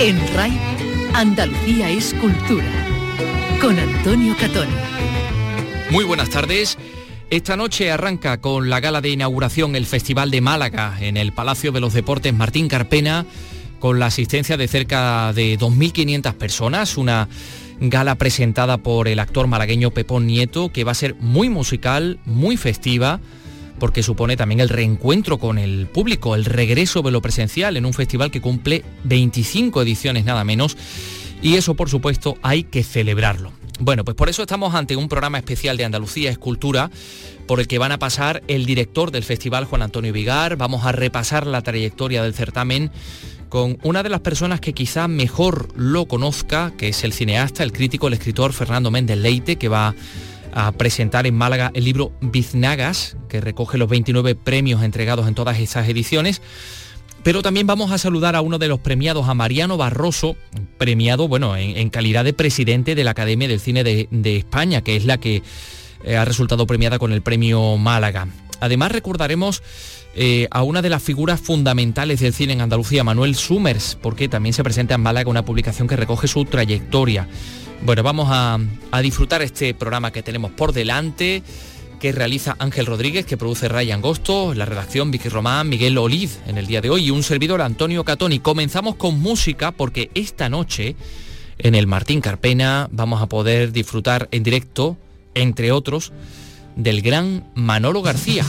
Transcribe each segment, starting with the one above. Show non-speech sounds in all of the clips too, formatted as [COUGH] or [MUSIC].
En RAI, Andalucía es cultura. Con Antonio Catoni. Muy buenas tardes. Esta noche arranca con la gala de inauguración el Festival de Málaga en el Palacio de los Deportes Martín Carpena, con la asistencia de cerca de 2.500 personas, una gala presentada por el actor malagueño Pepón Nieto, que va a ser muy musical, muy festiva, porque supone también el reencuentro con el público, el regreso de lo presencial en un festival que cumple 25 ediciones nada menos, y eso por supuesto hay que celebrarlo. Bueno, pues por eso estamos ante un programa especial de Andalucía Escultura, por el que van a pasar el director del festival, Juan Antonio Vigar, vamos a repasar la trayectoria del certamen con una de las personas que quizá mejor lo conozca, que es el cineasta, el crítico, el escritor Fernando Méndez Leite, que va a presentar en Málaga el libro Biznagas, que recoge los 29 premios entregados en todas estas ediciones. Pero también vamos a saludar a uno de los premiados, a Mariano Barroso, premiado, bueno, en, calidad de presidente de la Academia del Cine de, España, que es la que eh, ha resultado premiada con el premio Málaga. Además recordaremos eh, a una de las figuras fundamentales del cine en Andalucía, Manuel Summers, porque también se presenta en Málaga una publicación que recoge su trayectoria. Bueno, vamos a, disfrutar este programa que tenemos por delante que realiza Ángel Rodríguez, que produce Ryan Agosto, la redacción Vicky Román, Miguel Olid en el día de hoy y un servidor Antonio Catoni. Comenzamos con música porque esta noche en el Martín Carpena vamos a poder disfrutar en directo, entre otros, del gran Manolo García.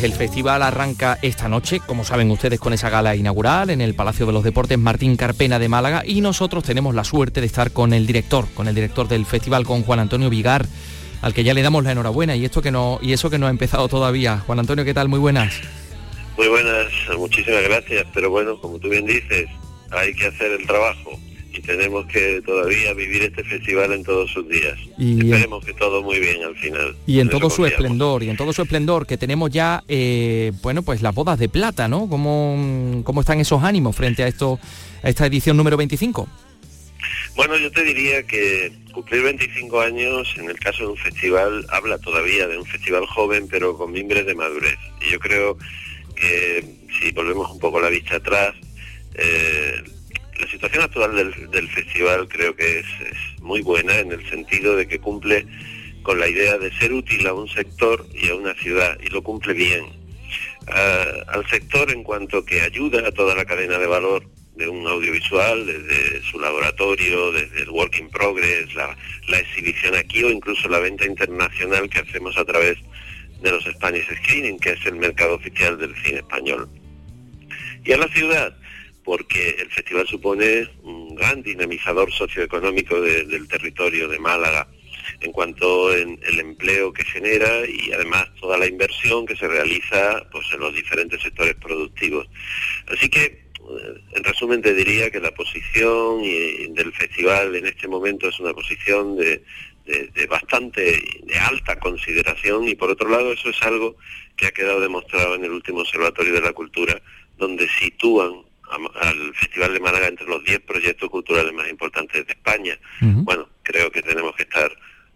Pues el festival arranca esta noche, como saben ustedes, con esa gala inaugural en el Palacio de los Deportes Martín Carpena de Málaga y nosotros tenemos la suerte de estar con el director, con el director del festival, con Juan Antonio Vigar, al que ya le damos la enhorabuena y esto que no y eso que no ha empezado todavía. Juan Antonio, ¿qué tal? Muy buenas. Muy buenas, muchísimas gracias, pero bueno, como tú bien dices, hay que hacer el trabajo y tenemos que todavía vivir este festival en todos sus días. Y Esperemos que todo muy bien al final. Y en todo su esplendor, y en todo su esplendor, que tenemos ya, eh, bueno, pues las bodas de plata, ¿no? ¿Cómo, ¿Cómo están esos ánimos frente a esto, a esta edición número 25? Bueno, yo te diría que cumplir 25 años en el caso de un festival habla todavía de un festival joven pero con mimbres de madurez. Y yo creo que si volvemos un poco la vista atrás, eh, la situación actual del, festival creo que es, muy buena en el sentido de que cumple con la idea de ser útil a un sector y a una ciudad y lo cumple bien. Ah, al sector en cuanto que ayuda a toda la cadena de valor de un audiovisual, desde su laboratorio, desde el work in progress, la, la exhibición aquí o incluso la venta internacional que hacemos a través de los Spanish Screening, que es el mercado oficial del cine español. Y a la ciudad, porque el festival supone un gran dinamizador socioeconómico del territorio de Málaga en cuanto en el empleo que genera y además toda la inversión que se realiza pues en los diferentes sectores productivos. Así que eh, en resumen te diría que la posición del festival en este momento es una posición de, de, bastante de alta consideración y por otro lado eso es algo que ha quedado demostrado en el último Observatorio de la Cultura donde sitúan al Festival de Málaga entre los 10 proyectos culturales más importantes de España. Bueno, creo que tenemos que estar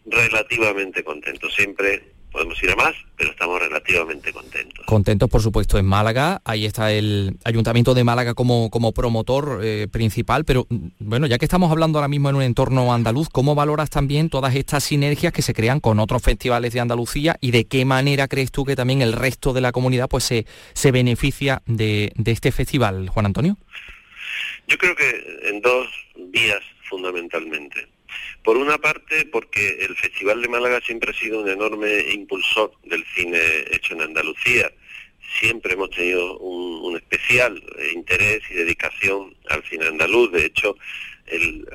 relativamente contentos. Siempre podemos ir a más, pero estamos relativamente contentos. Contentos, por supuesto, en Málaga. Ahí está el Ayuntamiento de Málaga como, como promotor eh, principal, pero mm, bueno, ya que estamos hablando ahora mismo en un entorno andaluz, ¿cómo valoras también todas estas sinergias que se crean con otros festivales de Andalucía y de qué manera crees tú que también el resto de la comunidad pues se, se beneficia de, de este festival, Juan Antonio? Yo creo que en dos vías fundamentalmente. Por una parte, porque el Festival de Málaga siempre ha sido un enorme impulsor del cine hecho en Andalucía. Siempre hemos tenido un, especial interés y dedicación al cine andaluz. De hecho,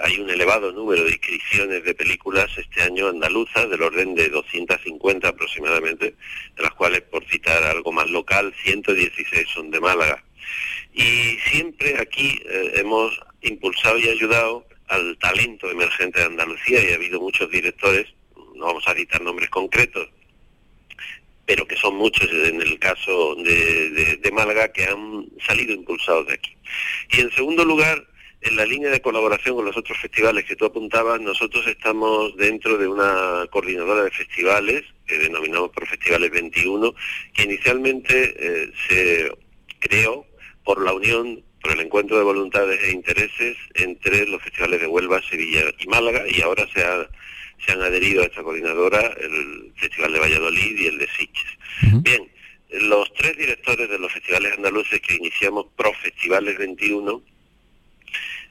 hay un elevado número de inscripciones de películas este año andaluzas, del orden de 250 aproximadamente, de las cuales, por citar algo más local, 116 son de Málaga. Y siempre aquí eh, hemos impulsado y ayudado al talento emergente de Andalucía y ha habido muchos directores, no vamos a citar nombres concretos, pero que son muchos en el caso de, Málaga que han salido impulsados de aquí. Y en segundo lugar, en la línea de colaboración con los otros festivales que tú apuntabas, nosotros estamos dentro de una coordinadora de festivales que denominamos por Festivales 21, que inicialmente eh, se creó por la unión por el encuentro de voluntades e intereses entre los festivales de Huelva, Sevilla y Málaga y ahora se, se han adherido a esta coordinadora el Festival de Valladolid y el de Sitges. Bien, los tres directores de los festivales andaluces que iniciamos Pro Festivales 21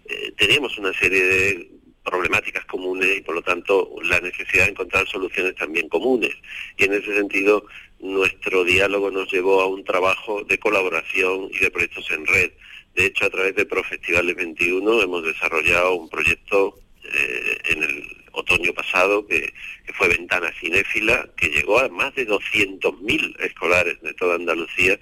eh, teníamos una serie de problemáticas comunes y por lo tanto la necesidad de encontrar soluciones también comunes. Y en ese sentido nuestro diálogo nos llevó a un trabajo de colaboración y de proyectos en red de hecho, a través de Profestivales 21 hemos desarrollado un proyecto eh, en el otoño pasado que, fue Ventana Cinéfila, que llegó a más de 200.000 escolares de toda Andalucía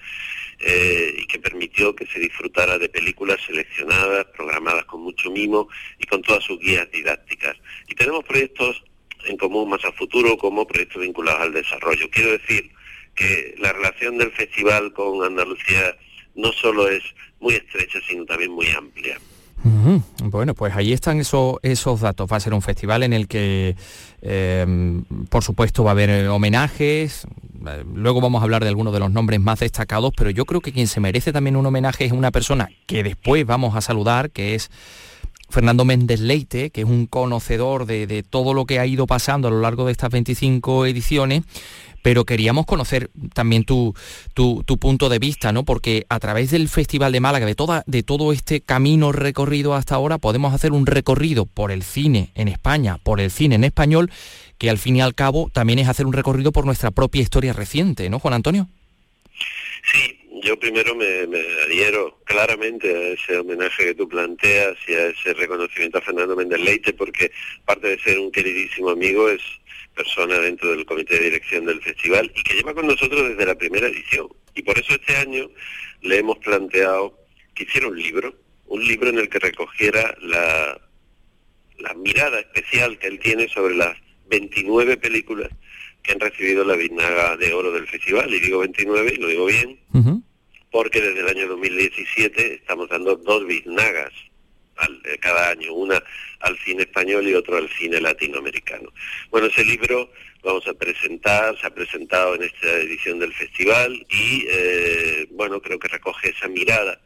eh, y que permitió que se disfrutara de películas seleccionadas, programadas con mucho mimo y con todas sus guías didácticas. Y tenemos proyectos en común más a futuro como proyectos vinculados al desarrollo. Quiero decir que la relación del festival con Andalucía no solo es muy estrecha, sino también muy amplia. Bueno, pues ahí están esos, esos datos. Va a ser un festival en el que, em, por supuesto, va a haber homenajes. Eh, luego vamos a hablar de algunos de los nombres más destacados, pero yo creo que quien se merece también un homenaje es una persona que después vamos a saludar, que es Fernando Méndez Leite, que es un conocedor de, de todo lo que ha ido pasando a lo largo de estas 25 ediciones pero queríamos conocer también tu, punto de vista, ¿no? Porque a través del Festival de Málaga, de, toda, de todo este camino recorrido hasta ahora, podemos hacer un recorrido por el cine en España, por el cine en español, que al fin y al cabo también es hacer un recorrido por nuestra propia historia reciente, ¿no, Juan Antonio? Sí, yo primero me, adhiero claramente a ese homenaje que tú planteas y a ese reconocimiento a Fernando Méndez Leite, porque parte de ser un queridísimo amigo es persona dentro del comité de dirección del festival y que lleva con nosotros desde la primera edición. Y por eso este año le hemos planteado que hiciera un libro, un libro en el que recogiera la, la mirada especial que él tiene sobre las 29 películas que han recibido la Biznaga de Oro del festival. Y digo 29, y lo digo bien, porque desde el año 2017 estamos dando dos Biznagas eh, cada año, una al cine español y otro al cine latinoamericano. Bueno, ese libro vamos a presentar, se ha presentado en esta edición del festival y, eh, bueno, creo que recoge esa mirada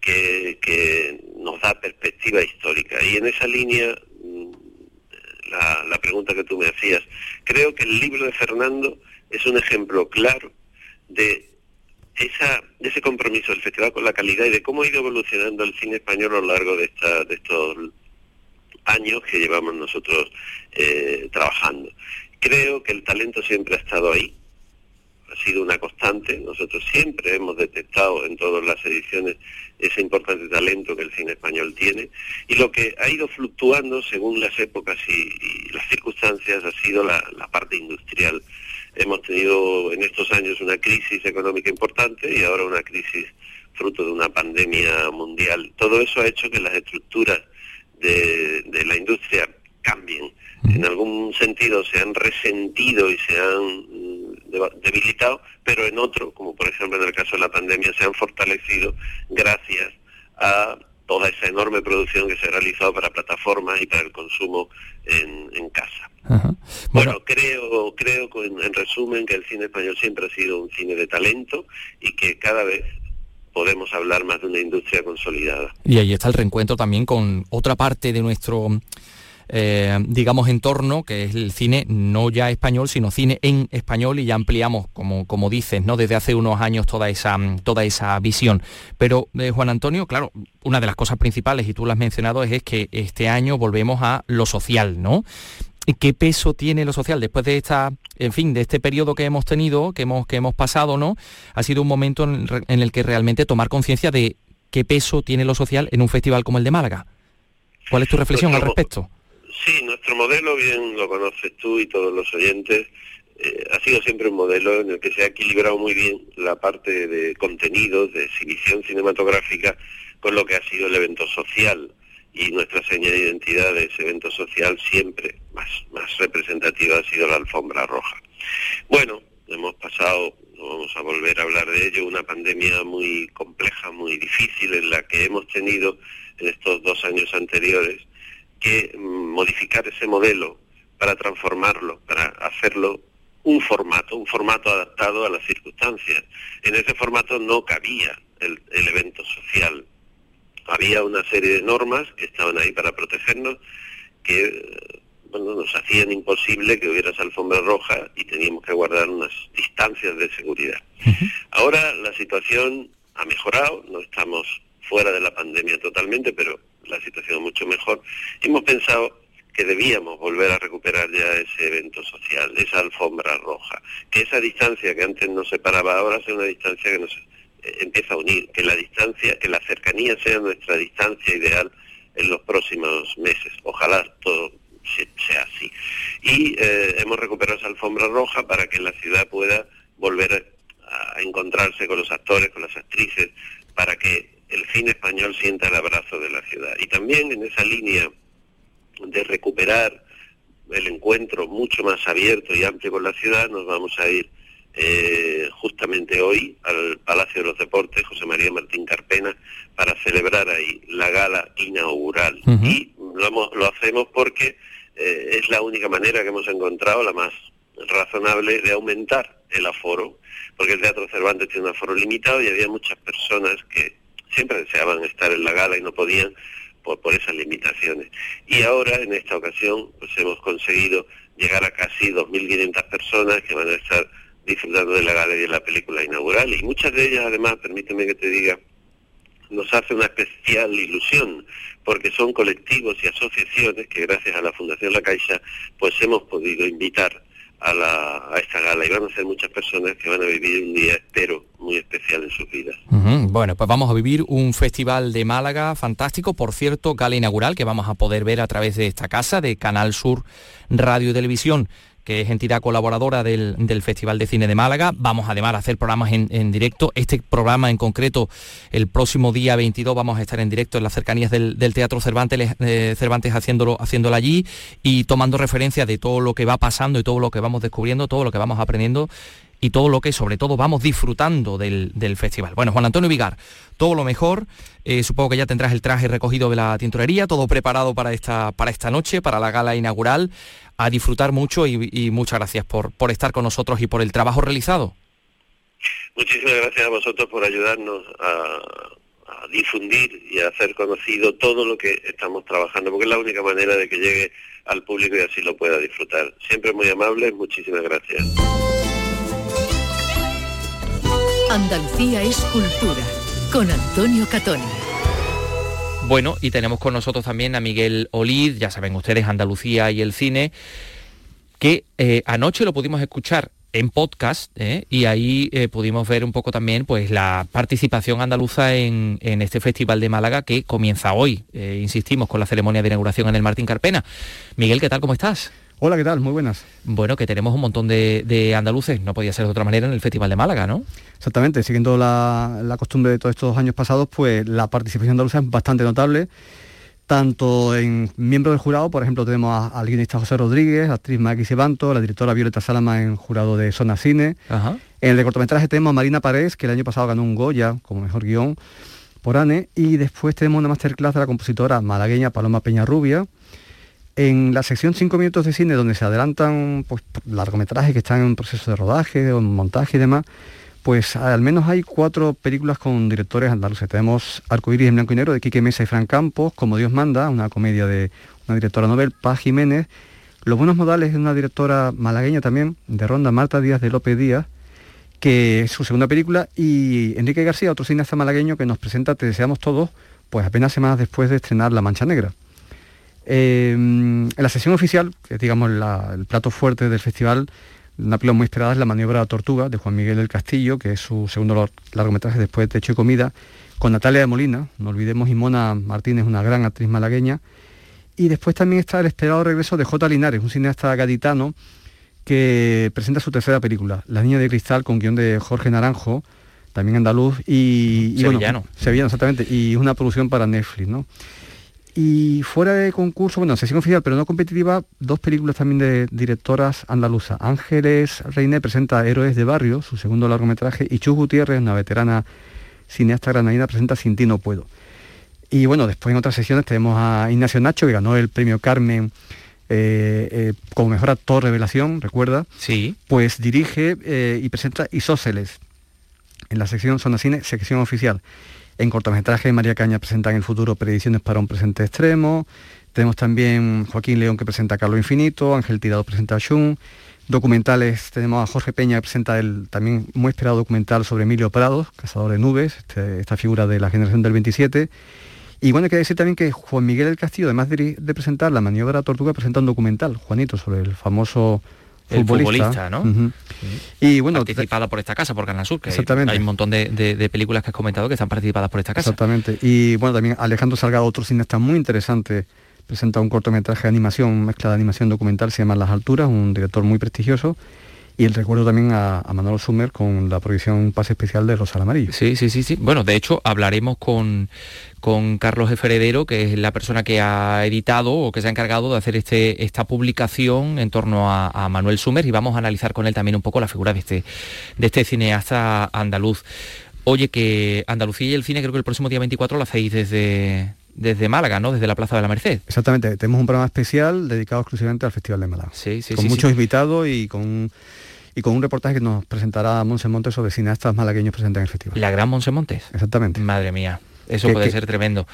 que, que, nos da perspectiva histórica. Y en esa línea, mm, la, la pregunta que tú me hacías, creo que el libro de Fernando es un ejemplo claro de esa, ese compromiso del festival con la calidad y de cómo ha ido evolucionando el cine español a lo largo de, esta, de estos años que llevamos nosotros eh, trabajando. Creo que el talento siempre ha estado ahí, ha sido una constante. Nosotros siempre hemos detectado en todas las ediciones ese importante talento que el cine español tiene y lo que ha ido fluctuando según las épocas y, las circunstancias ha sido la, parte industrial tenido en estos años una crisis económica importante y ahora una crisis fruto de una pandemia mundial. Todo eso ha hecho que las estructuras de, la industria cambien. En algún sentido se han resentido y se han mm, debilitado, pero en otro, como por ejemplo en el caso de la pandemia, se han fortalecido gracias a toda esa enorme producción que se ha realizado para plataformas y para el consumo en, casa. Bueno, creo, creo en, resumen que el cine español siempre ha sido un cine de talento y que cada vez podemos hablar más de una industria consolidada. Y ahí está el reencuentro también con otra parte de nuestro eh, digamos, entorno, que es el cine no ya español, sino cine en español y ya ampliamos, como, como dices, ¿no? desde hace unos años toda esa, toda esa visión. Pero, eh, Juan Antonio, claro, una de las cosas principales, y tú lo has mencionado, es, es que este año volvemos a lo social, ¿no? ¿Qué peso tiene lo social después de esta, en fin, de este periodo que hemos tenido, que hemos, que hemos pasado, ¿no? Ha sido un momento en, el que realmente tomar conciencia de qué peso tiene lo social en un festival como el de Málaga. ¿Cuál es tu reflexión al respecto? Sí, nuestro modelo, bien lo conoces tú y todos los oyentes, eh, ha sido siempre un modelo en el que se ha equilibrado muy bien la parte de contenidos, de exhibición cinematográfica, con lo que ha sido el evento social y nuestra señal de identidad de ese evento social siempre más, más representativa ha sido la alfombra roja. Bueno, hemos pasado, no vamos a volver a hablar de ello, una pandemia muy compleja, muy difícil en la que hemos tenido en estos dos años anteriores que mm, modificar ese modelo para transformarlo, para hacerlo un formato, un formato adaptado a las circunstancias. En ese formato no cabía el, el evento social, había una serie de normas que estaban ahí para protegernos, que bueno, nos hacían imposible que hubiera esa alfombra roja y teníamos que guardar unas distancias de seguridad. Ahora la situación ha mejorado, no estamos fuera de la pandemia totalmente, pero la situación mucho mejor. Hemos pensado que debíamos volver a recuperar ya ese evento social, esa alfombra roja, que esa distancia que antes nos separaba ahora sea una distancia que nos empieza a unir, que la distancia, que la cercanía sea nuestra distancia ideal en los próximos meses. Ojalá todo sea así. Y eh, hemos recuperado esa alfombra roja para que la ciudad pueda volver a encontrarse con los actores, con las actrices, para que el cine español sienta el abrazo de la ciudad. Y también en esa línea de recuperar el encuentro mucho más abierto y amplio con la ciudad, nos vamos a ir eh, justamente hoy al Palacio de los Deportes, José María Martín Carpena, para celebrar ahí la gala inaugural. Y lo, lo, hacemos porque eh, es la única manera que hemos encontrado, la más razonable, de aumentar el aforo, porque el Teatro Cervantes tiene un aforo limitado y había muchas personas que siempre deseaban estar en la gala y no podían por, por esas limitaciones. Y ahora, en esta ocasión, pues hemos conseguido llegar a casi 2.500 personas que van a estar disfrutando de la galería de la película inaugural y muchas de ellas además, permíteme que te diga, nos hace una especial ilusión porque son colectivos y asociaciones que gracias a la Fundación La Caixa pues hemos podido invitar a, la, a esta gala. Y van a ser muchas personas que van a vivir un día, espero, muy especial en sus vidas. Bueno, pues vamos a vivir un festival de Málaga fantástico, por cierto, gala inaugural que vamos a poder ver a través de esta casa de Canal Sur Radio y Televisión que es entidad colaboradora del, Festival de Cine de Málaga. Vamos además a hacer programas en, directo. Este programa en concreto, el próximo día 22 vamos a estar en directo en las cercanías del, Teatro Cervantes, eh, haciéndolo allí y tomando referencia de todo lo que va pasando y todo lo que vamos descubriendo, todo lo que vamos aprendiendo y todo lo que sobre todo vamos disfrutando del, festival. Bueno, Juan Antonio Vigar, todo lo mejor. Eh, supongo que ya tendrás el traje recogido de la tintorería, todo preparado para esta, para esta noche, para la gala inaugural. A disfrutar mucho y, muchas gracias por, por estar con nosotros y por el trabajo realizado. Muchísimas gracias a vosotros por ayudarnos a, a difundir y a hacer conocido todo lo que estamos trabajando, porque es la única manera de que llegue al público y así lo pueda disfrutar. Siempre muy amable, muchísimas gracias. Andalucía es cultura, con Antonio Catoni. Bueno, y tenemos con nosotros también a Miguel Olid, ya saben ustedes, Andalucía y el cine, que eh, anoche lo pudimos escuchar en podcast ¿eh? y ahí eh, pudimos ver un poco también pues la participación andaluza en este festival de Málaga que comienza hoy, insistimos, con la ceremonia de inauguración en el Martín Carpena. Miguel, ¿qué tal? ¿Cómo estás? Hola, ¿qué tal? Muy buenas. Bueno, que tenemos un montón de, andaluces, no podía ser de otra manera en el Festival de Málaga, ¿no? Exactamente, siguiendo la, costumbre de todos estos años pasados, pues la participación andaluza es bastante notable, tanto en miembros del jurado, por ejemplo, tenemos al guionista José Rodríguez, actriz Maggie Sebanto, la directora Violeta Salama en jurado de Zona Cine. En el cortometraje tenemos a Marina Paredes, que el año pasado ganó un Goya como mejor guion por ANE, y después tenemos una masterclass de la compositora malagueña Paloma Peñarrubia, en la sección 5 minutos de cine, donde se adelantan pues, largometrajes que están en proceso de rodaje, o montaje y demás, pues al menos hay cuatro películas con directores andaluces. Tenemos Arcoiris en blanco y negro de Quique Mesa y Fran Campos, Como Dios manda, una comedia de una directora novel, Paz Jiménez. Los buenos modales es una directora malagueña también, de ronda, Marta Díaz de López Díaz, que es su segunda película, y Enrique García, otro cineasta malagueño que nos presenta Te deseamos todos, pues apenas semanas después de estrenar La Mancha Negra. Eh, en la sesión oficial, que es digamos el plato fuerte del festival, una película muy esperada es La maniobra Tortuga de Juan Miguel del Castillo, que es su segundo largometraje después de Techo y Comida, con Natalia de Molina, no olvidemos, y Mona Martínez, una gran actriz malagueña. Y después también está el esperado regreso de J. Linares, un cineasta gaditano que presenta su tercera película, La Niña de Cristal, con guion de Jorge Naranjo, también andaluz, y, sevillano. sevillano, exactamente, y es una producción para Netflix, ¿no? Y fuera de concurso, bueno, sesión oficial, pero no competitiva, dos películas también de directoras andaluzas. Ángeles Reine presenta Héroes de Barrio, su segundo largometraje, y Chus Gutiérrez, una veterana cineasta granadina, presenta Sin ti no puedo. Y bueno, después en otras sesiones tenemos a Ignacio Nacho, que ganó el premio Carmen eh, eh, como mejor actor revelación, recuerda. Sí. Pues dirige eh, y presenta Isóceles en la sección Zona Cine, sección oficial. En cortometraje, María Caña presenta en el futuro Predicciones para un presente extremo. Tenemos también Joaquín León que presenta Carlos Infinito, Ángel Tirado presenta Shun. Documentales, tenemos a Jorge Peña que presenta el también muy esperado documental sobre Emilio Prados, cazador de nubes, este, esta figura de la generación del 27. Y bueno, hay que decir también que Juan Miguel del Castillo, además de, presentar la maniobra Tortuga, presenta un documental, Juanito, sobre el famoso el futbolista, ¿no? Y bueno, participada por esta casa, por Canal Sur, que exactamente. hay un montón de, películas que has comentado que están participadas por esta casa. Exactamente. Y bueno, también Alejandro Salgado, otro cineasta muy interesante, presenta un cortometraje de animación, mezcla de animación documental, se llama Las Alturas, un director muy prestigioso. Y el recuerdo también a, a Manolo Sumer con la proyección Pase Especial de Rosal Amarillo. Sí, sí, sí, sí. Bueno, de hecho, hablaremos con, con Carlos Eferedero, que es la persona que ha editado o que se ha encargado de hacer este, esta publicación en torno a, Manuel Sumer y vamos a analizar con él también un poco la figura de este, de este cineasta andaluz. Oye, que Andalucía y el cine creo que el próximo día 24 lo hacéis desde, desde Málaga, ¿no? Desde la Plaza de la Merced. Exactamente, tenemos un programa especial dedicado exclusivamente al Festival de Málaga. Sí, sí, con muchos invitados y con y con un reportaje que nos presentará Monse Montes sobre cineastas malagueños presentes en el festival. La gran Monse Montes. Exactamente. Madre mía, eso puede ser tremendo.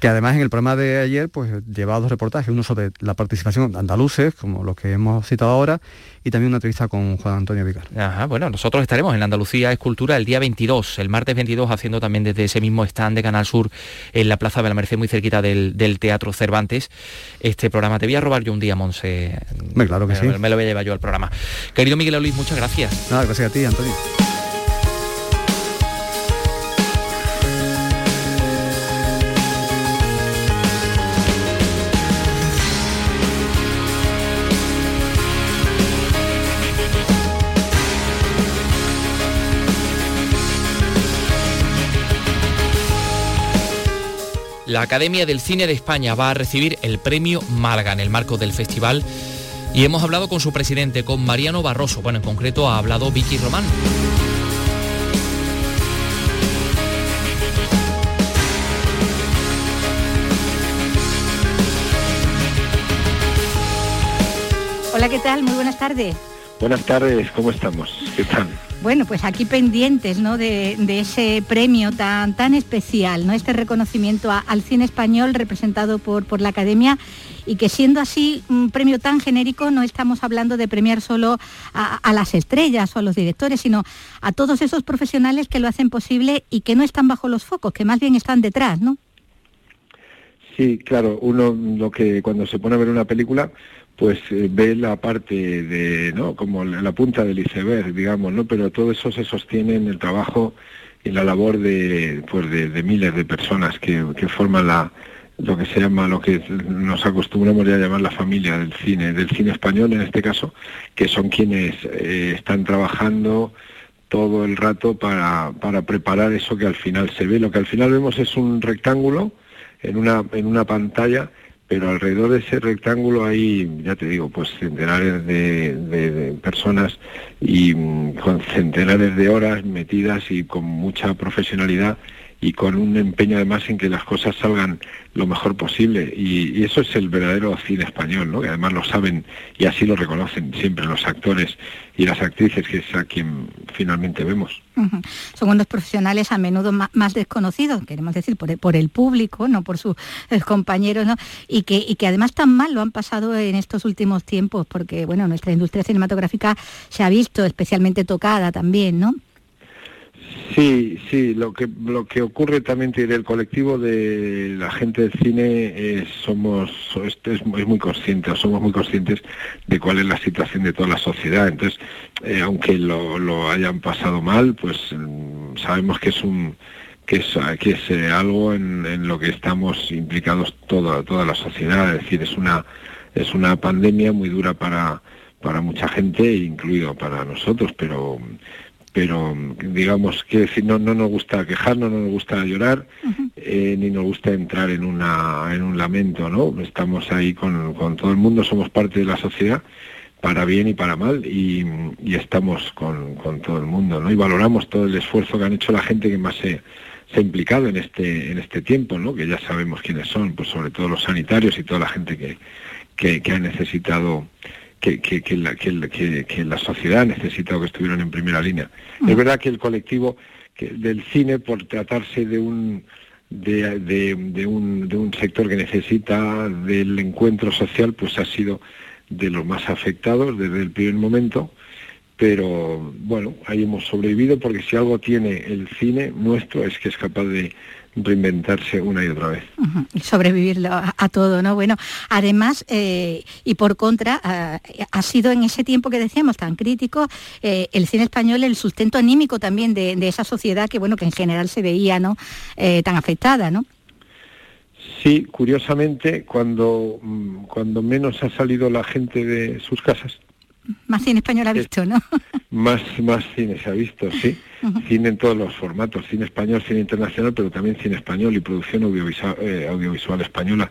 Que además en el programa de ayer pues llevaba dos reportajes, uno sobre la participación de andaluces, como los que hemos citado ahora, y también una entrevista con Juan Antonio Vicar. Ajá, bueno, nosotros estaremos en Andalucía Escultura el día 22, el martes 22, haciendo también desde ese mismo stand de Canal Sur en la Plaza de la Merced, muy cerquita del, Teatro Cervantes, este programa. Te voy a robar yo un día, Monse. claro que me, sí. Me lo voy a llevar yo al programa. Querido Miguel Luis, muchas gracias. Nada, gracias a ti, Antonio. La Academia del Cine de España va a recibir el premio Málaga en el marco del festival y hemos hablado con su presidente, con Mariano Barroso. Bueno, en concreto ha hablado Vicky Román. Hola, ¿qué tal? Muy buenas tardes. Buenas tardes, ¿cómo estamos? ¿Qué tal? Bueno, pues aquí pendientes ¿no? de, ese premio tan, tan especial, ¿no? este reconocimiento al cine español representado por, por la Academia y que siendo así un premio tan genérico no estamos hablando de premiar solo a, las estrellas o a los directores, sino a todos esos profesionales que lo hacen posible y que no están bajo los focos, que más bien están detrás, ¿no? Sí, claro, uno lo que cuando se pone a ver una película, pues eh, ve la parte de, ¿no? Como la punta del iceberg, digamos, ¿no? Pero todo eso se sostiene en el trabajo y la labor de, pues de, miles de personas que, forman la, lo que se llama, lo que nos acostumbramos ya a llamar la familia del cine, del cine español en este caso, que son quienes eh, están trabajando todo el rato para, para preparar eso que al final se ve. Lo que al final vemos es un rectángulo en una, en una pantalla pero alrededor de ese rectángulo hay, ya te digo, pues centenares de, personas y mm, con centenares de horas metidas y con mucha profesionalidad y con un empeño además en que las cosas salgan lo mejor posible. Y, eso es el verdadero cine español, ¿no? que además lo saben y así lo reconocen siempre los actores y las actrices, que es a quien finalmente vemos. Son unos profesionales a menudo más, desconocidos, queremos decir, por el, público, no por sus eh, compañeros, ¿no? y, que, y que además tan mal lo han pasado en estos últimos tiempos, porque bueno, nuestra industria cinematográfica se ha visto especialmente tocada también, ¿no? Sí, sí, lo que lo que ocurre también tiene el colectivo de la gente del cine somos es, muy consciente, somos muy conscientes de cuál es la situación de toda la sociedad. Entonces, eh, aunque lo, hayan pasado mal, pues mm, sabemos que es un que es, que es eh, algo en, lo que estamos implicados toda toda la sociedad. Es decir, es una es una pandemia muy dura para para mucha gente, incluido para nosotros, pero pero digamos que si no, no nos gusta quejarnos, no nos gusta llorar, eh, ni nos gusta entrar en, una, en un lamento, ¿no? Estamos ahí con, todo el mundo, somos parte de la sociedad, para bien y para mal, y, estamos con, todo el mundo, ¿no? Y valoramos todo el esfuerzo que han hecho la gente que más se, ha implicado en este, en este tiempo, ¿no? Que ya sabemos quiénes son, pues sobre todo los sanitarios y toda la gente que, que ha necesitado que, la, sociedad ha necesitado que estuvieran en primera línea. Es mm. verdad que el colectivo del cine, por tratarse de un, de, un, sector que necesita del encuentro social, pues ha sido de los más afectados desde el primer momento, pero bueno, ahí hemos sobrevivido porque si algo tiene el cine nuestro es que es capaz de, reinventarse una y otra vez. Y sobrevivirlo a, todo, ¿no? Bueno, además, eh, y por contra, ha sido en ese tiempo que decíamos tan crítico, eh, el cine español el sustento anímico también de, esa sociedad que, bueno, que en general se veía, ¿no? Eh, tan afectada, ¿no? Sí, curiosamente, cuando, mm, cuando menos ha salido la gente de sus casas, más cine español ha visto, ¿no? [LAUGHS] más, más cine se ha visto, sí. Cine en todos los formatos, cine español, cine internacional, pero también cine español y producción audiovisual, eh, audiovisual española.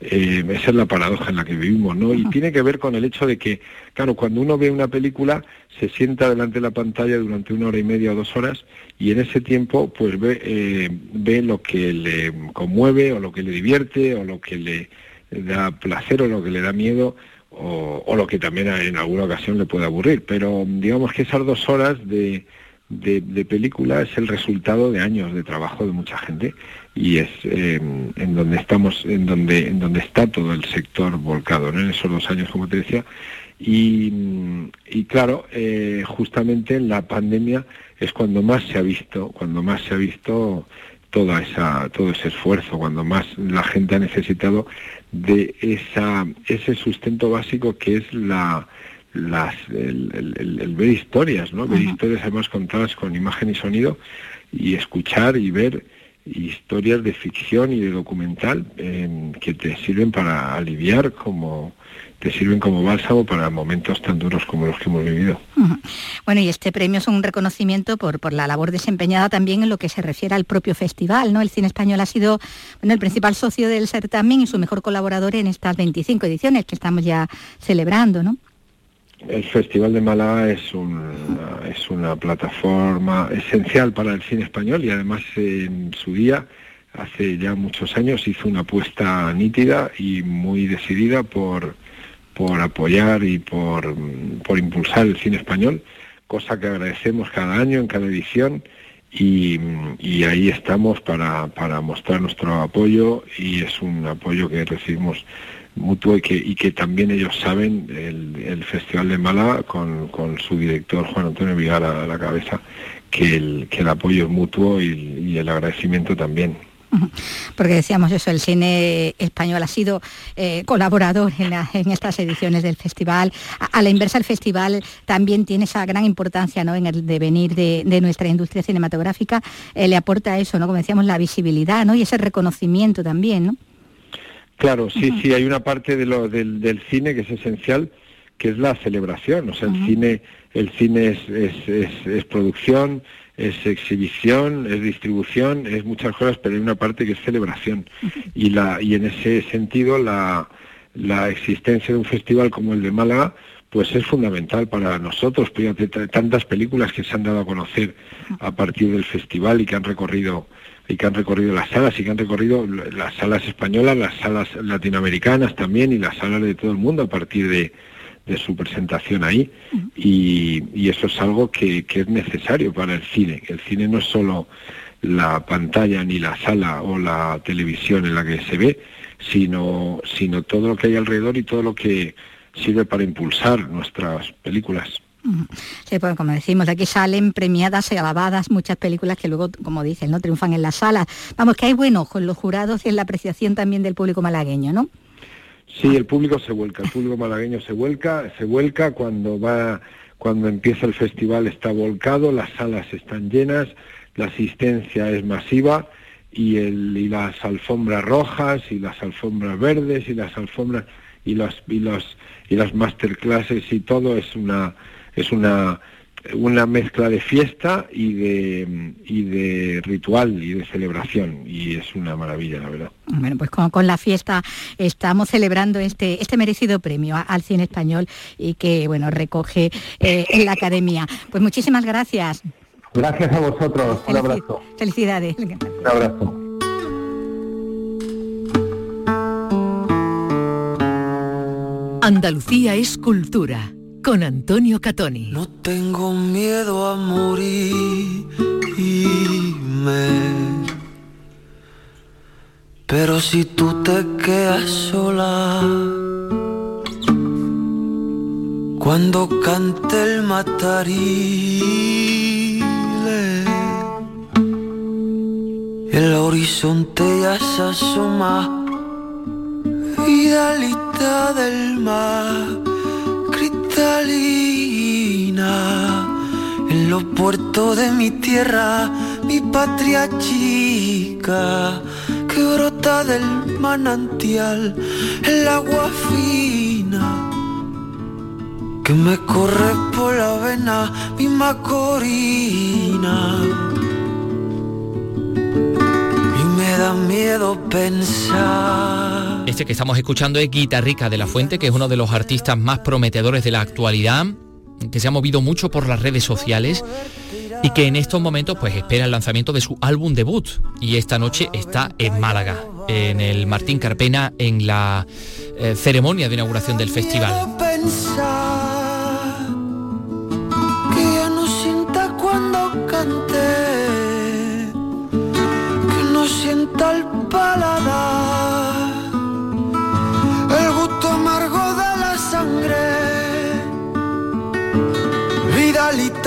Eh, esa es la paradoja en la que vivimos, ¿no? Y tiene que ver con el hecho de que, claro, cuando uno ve una película, se sienta delante de la pantalla durante una hora y media o dos horas y en ese tiempo, pues ve, eh, ve lo que le conmueve o lo que le divierte o lo que le da placer o lo que le da miedo o, lo que también en alguna ocasión le puede aburrir. Pero digamos que esas dos horas de, de, película es el resultado de años de trabajo de mucha gente y es eh, en donde estamos, en donde, en donde está todo el sector volcado, en esos dos años, como te decía. Y, y claro, eh, justamente en la pandemia es cuando más se ha visto, cuando más se ha visto toda esa, todo ese esfuerzo, cuando más la gente ha necesitado de esa, ese sustento básico que es la, las, el, ver historias, ¿no? Ver historias además contadas con imagen y sonido y escuchar y ver historias de ficción y de documental que te sirven para aliviar como te sirven como bálsamo para momentos tan duros como los que hemos vivido. Bueno, y este premio es un reconocimiento por, por, la labor desempeñada también en lo que se refiere al propio festival, ¿no? El cine español ha sido bueno, el principal socio del certamen y su mejor colaborador en estas 25 ediciones que estamos ya celebrando, ¿no? El Festival de Málaga es una, es una plataforma esencial para el cine español y además en su día, hace ya muchos años, hizo una apuesta nítida y muy decidida por por apoyar y por, por impulsar el cine español, cosa que agradecemos cada año en cada edición y, ahí estamos para, para, mostrar nuestro apoyo y es un apoyo que recibimos mutuo y que, y que también ellos saben, el, Festival de Málaga, con, con, su director Juan Antonio Vigara a la cabeza, que el, que el apoyo es mutuo y el agradecimiento también. Porque decíamos eso, el cine español ha sido eh, colaborador en, estas ediciones del festival. A, la inversa, el festival también tiene esa gran importancia ¿no? en el devenir de, nuestra industria cinematográfica. Eh, le aporta eso, ¿no? como decíamos, la visibilidad ¿no? y ese reconocimiento también. ¿no? Claro, sí, sí, hay una parte de lo, del, cine que es esencial, que es la celebración. O sea, el cine, el cine es producción, es exhibición, es distribución, es muchas cosas, pero hay una parte que es celebración. [LAUGHS] Y, la, y en ese sentido la, la existencia de un festival como el de Málaga, pues es fundamental para nosotros. Fíjate, tantas películas que se han dado a conocer a partir del festival y que han recorrido y que han recorrido las salas y que han recorrido las salas españolas, las salas latinoamericanas también y las salas de todo el mundo a partir de, su presentación ahí. Y, eso es algo que, es necesario para el cine. El cine no es solo la pantalla ni la sala o la televisión en la que se ve, sino, sino todo lo que hay alrededor y todo lo que sirve para impulsar nuestras películas. Sí, pues como decimos, aquí salen premiadas y alabadas muchas películas que luego, como dicen, no triunfan en las salas. Vamos, que hay buen ojo en los jurados y en la apreciación también del público malagueño, ¿no? Sí, el público se vuelca, el público malagueño se vuelca, se vuelca cuando va, cuando empieza el festival está volcado, las salas están llenas, la asistencia es masiva y, el, y las alfombras rojas y las alfombras verdes y las alfombras y las y los y las masterclasses y todo es una es una, una mezcla de fiesta y de, y de ritual y de celebración y es una maravilla, la verdad. Bueno, pues con, la fiesta estamos celebrando este, este merecido premio al cine español y que, bueno, recoge eh, en la Academia. Pues muchísimas gracias. Gracias a vosotros. Un abrazo. Felicidades. Un abrazo. Andalucía es cultura con Antonio Catoni. No tengo miedo a morir, pero si tú te quedas sola, cuando cante el matarile, el horizonte ya se asoma, vidalita del mar en los puertos de mi tierra, mi patria chica, que brota del manantial, el agua fina, que me corre por la vena, mi macorina. Y me da miedo pensar este que estamos escuchando es Guitarrica de la Fuente, que es uno de los artistas más prometedores de la actualidad, que se ha movido mucho por las redes sociales y que en estos momentos pues espera el lanzamiento de su álbum debut y esta noche está en Málaga, en el Martín Carpena en la eh, ceremonia de inauguración del festival.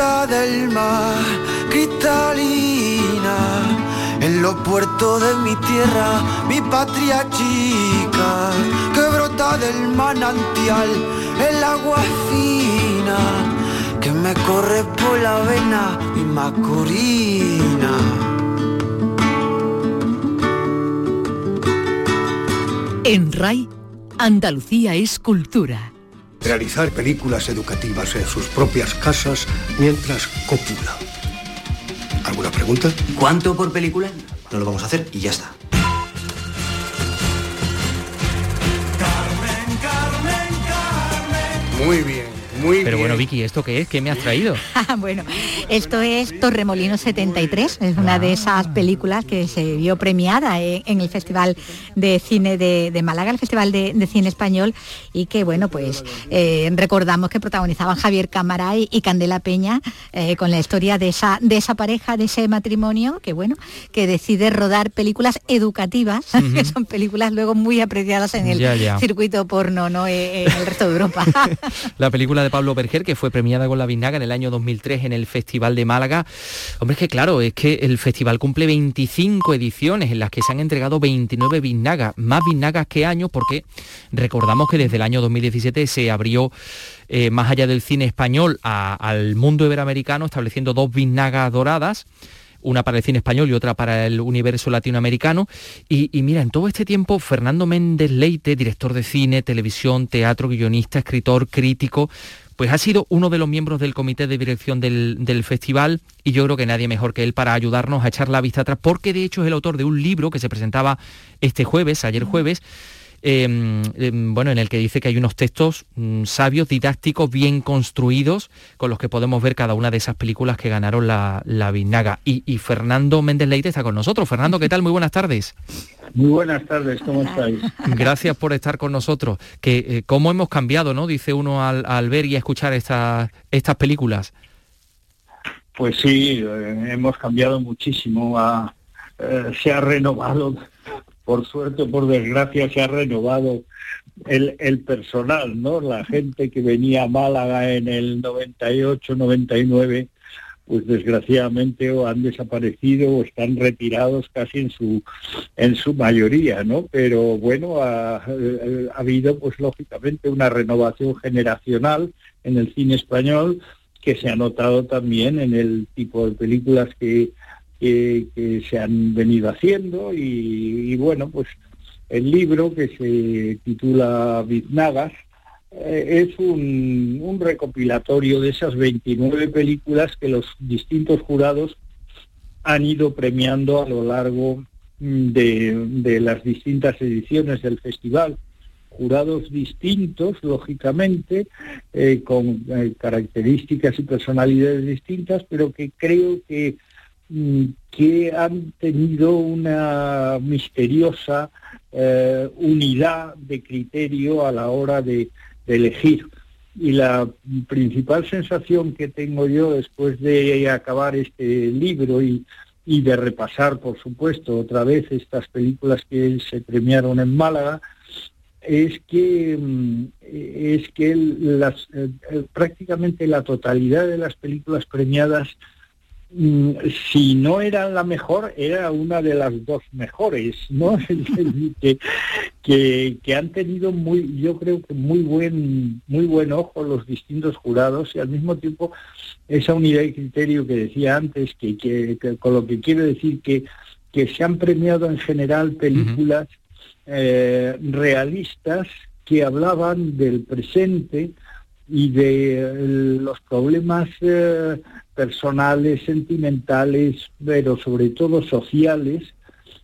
Del mar, cristalina, en los puertos de mi tierra, mi patria chica, que brota del manantial, el agua fina, que me corre por la vena, mi macorina. En RAI Andalucía es cultura. Realizar películas educativas en sus propias casas mientras copula. ¿Alguna pregunta? ¿Cuánto por película? No lo vamos a hacer y ya está. Carmen, Carmen, Carmen. Muy bien. Pero bueno, Vicky, ¿esto qué es? ¿Qué me has traído? [LAUGHS] Bueno, esto es Torremolino 73, es una de esas películas que se vio premiada en el Festival de Cine de, Málaga, el Festival de, Cine Español, y que, bueno, pues eh, recordamos que protagonizaban Javier Cámara y, Candela Peña eh, con la historia de esa, de esa pareja, de ese matrimonio, que, bueno, que decide rodar películas educativas, [LAUGHS] que son películas luego muy apreciadas en el circuito porno, ¿no? Eh, en el resto de Europa. [LAUGHS] la película de Pablo Berger, que fue premiada con la Vinaga en el año 2003 en el Festival de Málaga. Hombre, es que claro, es que el festival cumple 25 ediciones en las que se han entregado 29 Vinagas, más Vinagas que años, porque recordamos que desde el año 2017 se abrió eh, más allá del cine español al mundo iberoamericano, estableciendo dos Vinagas doradas una para el cine español y otra para el universo latinoamericano. Y, y, mira, en todo este tiempo, Fernando Méndez Leite, director de cine, televisión, teatro, guionista, escritor, crítico, pues ha sido uno de los miembros del comité de dirección del, festival y yo creo que nadie mejor que él para ayudarnos a echar la vista atrás, porque de hecho es el autor de un libro que se presentaba este jueves, ayer jueves, em, em, bueno, en el que dice que hay unos textos mm, sabios, didácticos, bien construidos, con los que podemos ver cada una de esas películas que ganaron la, la Vinaga. Y, Fernando Méndez Leite está con nosotros. Fernando, ¿qué tal? Muy buenas tardes. Muy buenas tardes, ¿cómo estáis? Gracias por estar con nosotros. Que, eh, ¿Cómo hemos cambiado, no? Dice uno al, ver y escuchar estas estas películas. Pues sí, eh, hemos cambiado muchísimo. Eh, se ha renovado, por suerte o por desgracia, se ha renovado el, el, personal, ¿no? La gente que venía a Málaga en el 98, 99, pues desgraciadamente o han desaparecido o están retirados casi en su en su mayoría, ¿no? Pero bueno, ha, ha habido pues lógicamente una renovación generacional en el cine español que se ha notado también en el tipo de películas que, que, se han venido haciendo y, bueno, pues el libro que se titula Biznagas eh, es un, un, recopilatorio de esas 29 películas que los distintos jurados han ido premiando a lo largo mm, de, las distintas ediciones del festival. Jurados distintos, lógicamente, eh, con eh, características y personalidades distintas, pero que creo que, que han tenido una misteriosa eh, unidad de criterio a la hora de, elegir. Y la principal sensación que tengo yo después de acabar este libro y, y de repasar, por supuesto, otra vez estas películas que se premiaron en Málaga, es que mm, es que eh, prácticamente la totalidad de las películas premiadas mm, si no eran la mejor era una de las dos mejores no [LAUGHS] que, que, que, han tenido muy yo creo que muy buen muy buen ojo los distintos jurados y al mismo tiempo esa unidad de criterio que decía antes que, que, con lo que quiero decir que que se han premiado en general películas eh, realistas que hablaban del presente y de eh, los problemas eh, personales, sentimentales, pero sobre todo sociales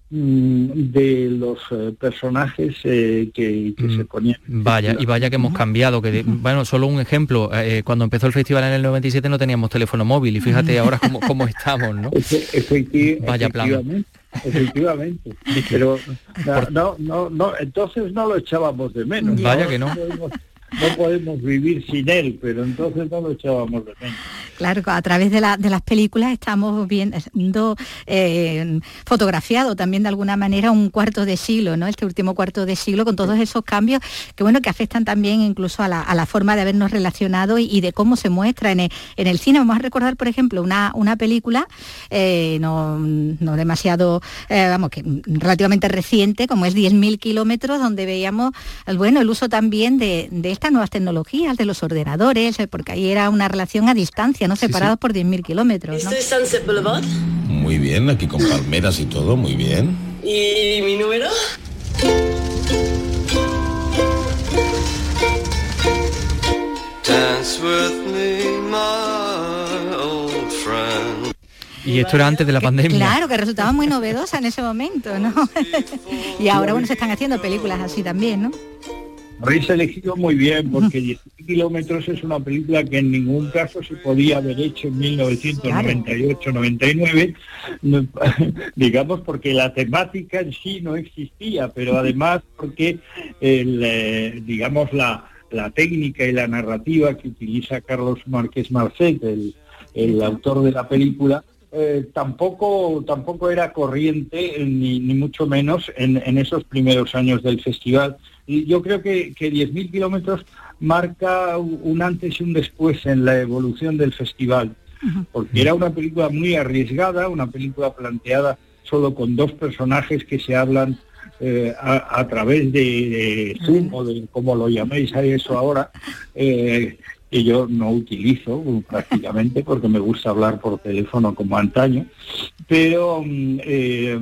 mm, de los personajes que, se mm, ponían. Vaya, y vaya que hemos cambiado, que bueno, solo un ejemplo, cuando empezó el festival en el 97 no teníamos teléfono móvil y fíjate ahora cómo, cómo estamos, ¿no? [LAUGHS] vaya plan efectivamente. [LAUGHS] Pero no, no, no, entonces no lo echábamos de menos. Vaya que no no podemos vivir sin él, pero entonces no lo echábamos de menos. Claro, a través de, de las películas estamos viendo eh, fotografiado también de alguna manera un cuarto de siglo, ¿no? Este último cuarto de siglo con todos esos cambios que bueno que afectan también incluso a la, forma de habernos relacionado y, de cómo se muestra en el, cine. Vamos a recordar, por ejemplo, una, una película eh, no, demasiado, eh, vamos, que relativamente reciente, como es 10.000 kilómetros, donde veíamos bueno, el uso también de, de estas nuevas tecnologías, de los ordenadores, eh, porque ahí era una relación a distancia, ¿no? Separados por 10.000 kilómetros. ¿no? Sunset Boulevard? Muy bien, aquí con [LAUGHS] palmeras y todo, muy bien. ¿Y mi número? Y esto era antes de la pandemia. Claro, que resultaba muy novedosa en ese momento, ¿no? [LAUGHS] y ahora, bueno, se están haciendo películas así también, ¿no? Habéis elegido muy bien [LAUGHS] porque 10 kilómetros es una película que en ningún caso se podía haber hecho en 1998-99, [LAUGHS] digamos porque la temática en sí no existía, pero además porque el, eh, digamos la, la técnica y la narrativa que utiliza Carlos Márquez Marcet, el, el autor de la película, eh, tampoco, tampoco era corriente, ni, ni mucho menos, en, en, esos primeros años del festival. Y yo creo que, que 10.000 kilómetros marca un antes y un después en la evolución del festival, porque era una película muy arriesgada, una película planteada solo con dos personajes que se hablan eh, a, través de, Zoom o de como lo llaméis a eso ahora, eh, que yo no utilizo prácticamente porque me gusta hablar por teléfono como antaño, pero mm, eh,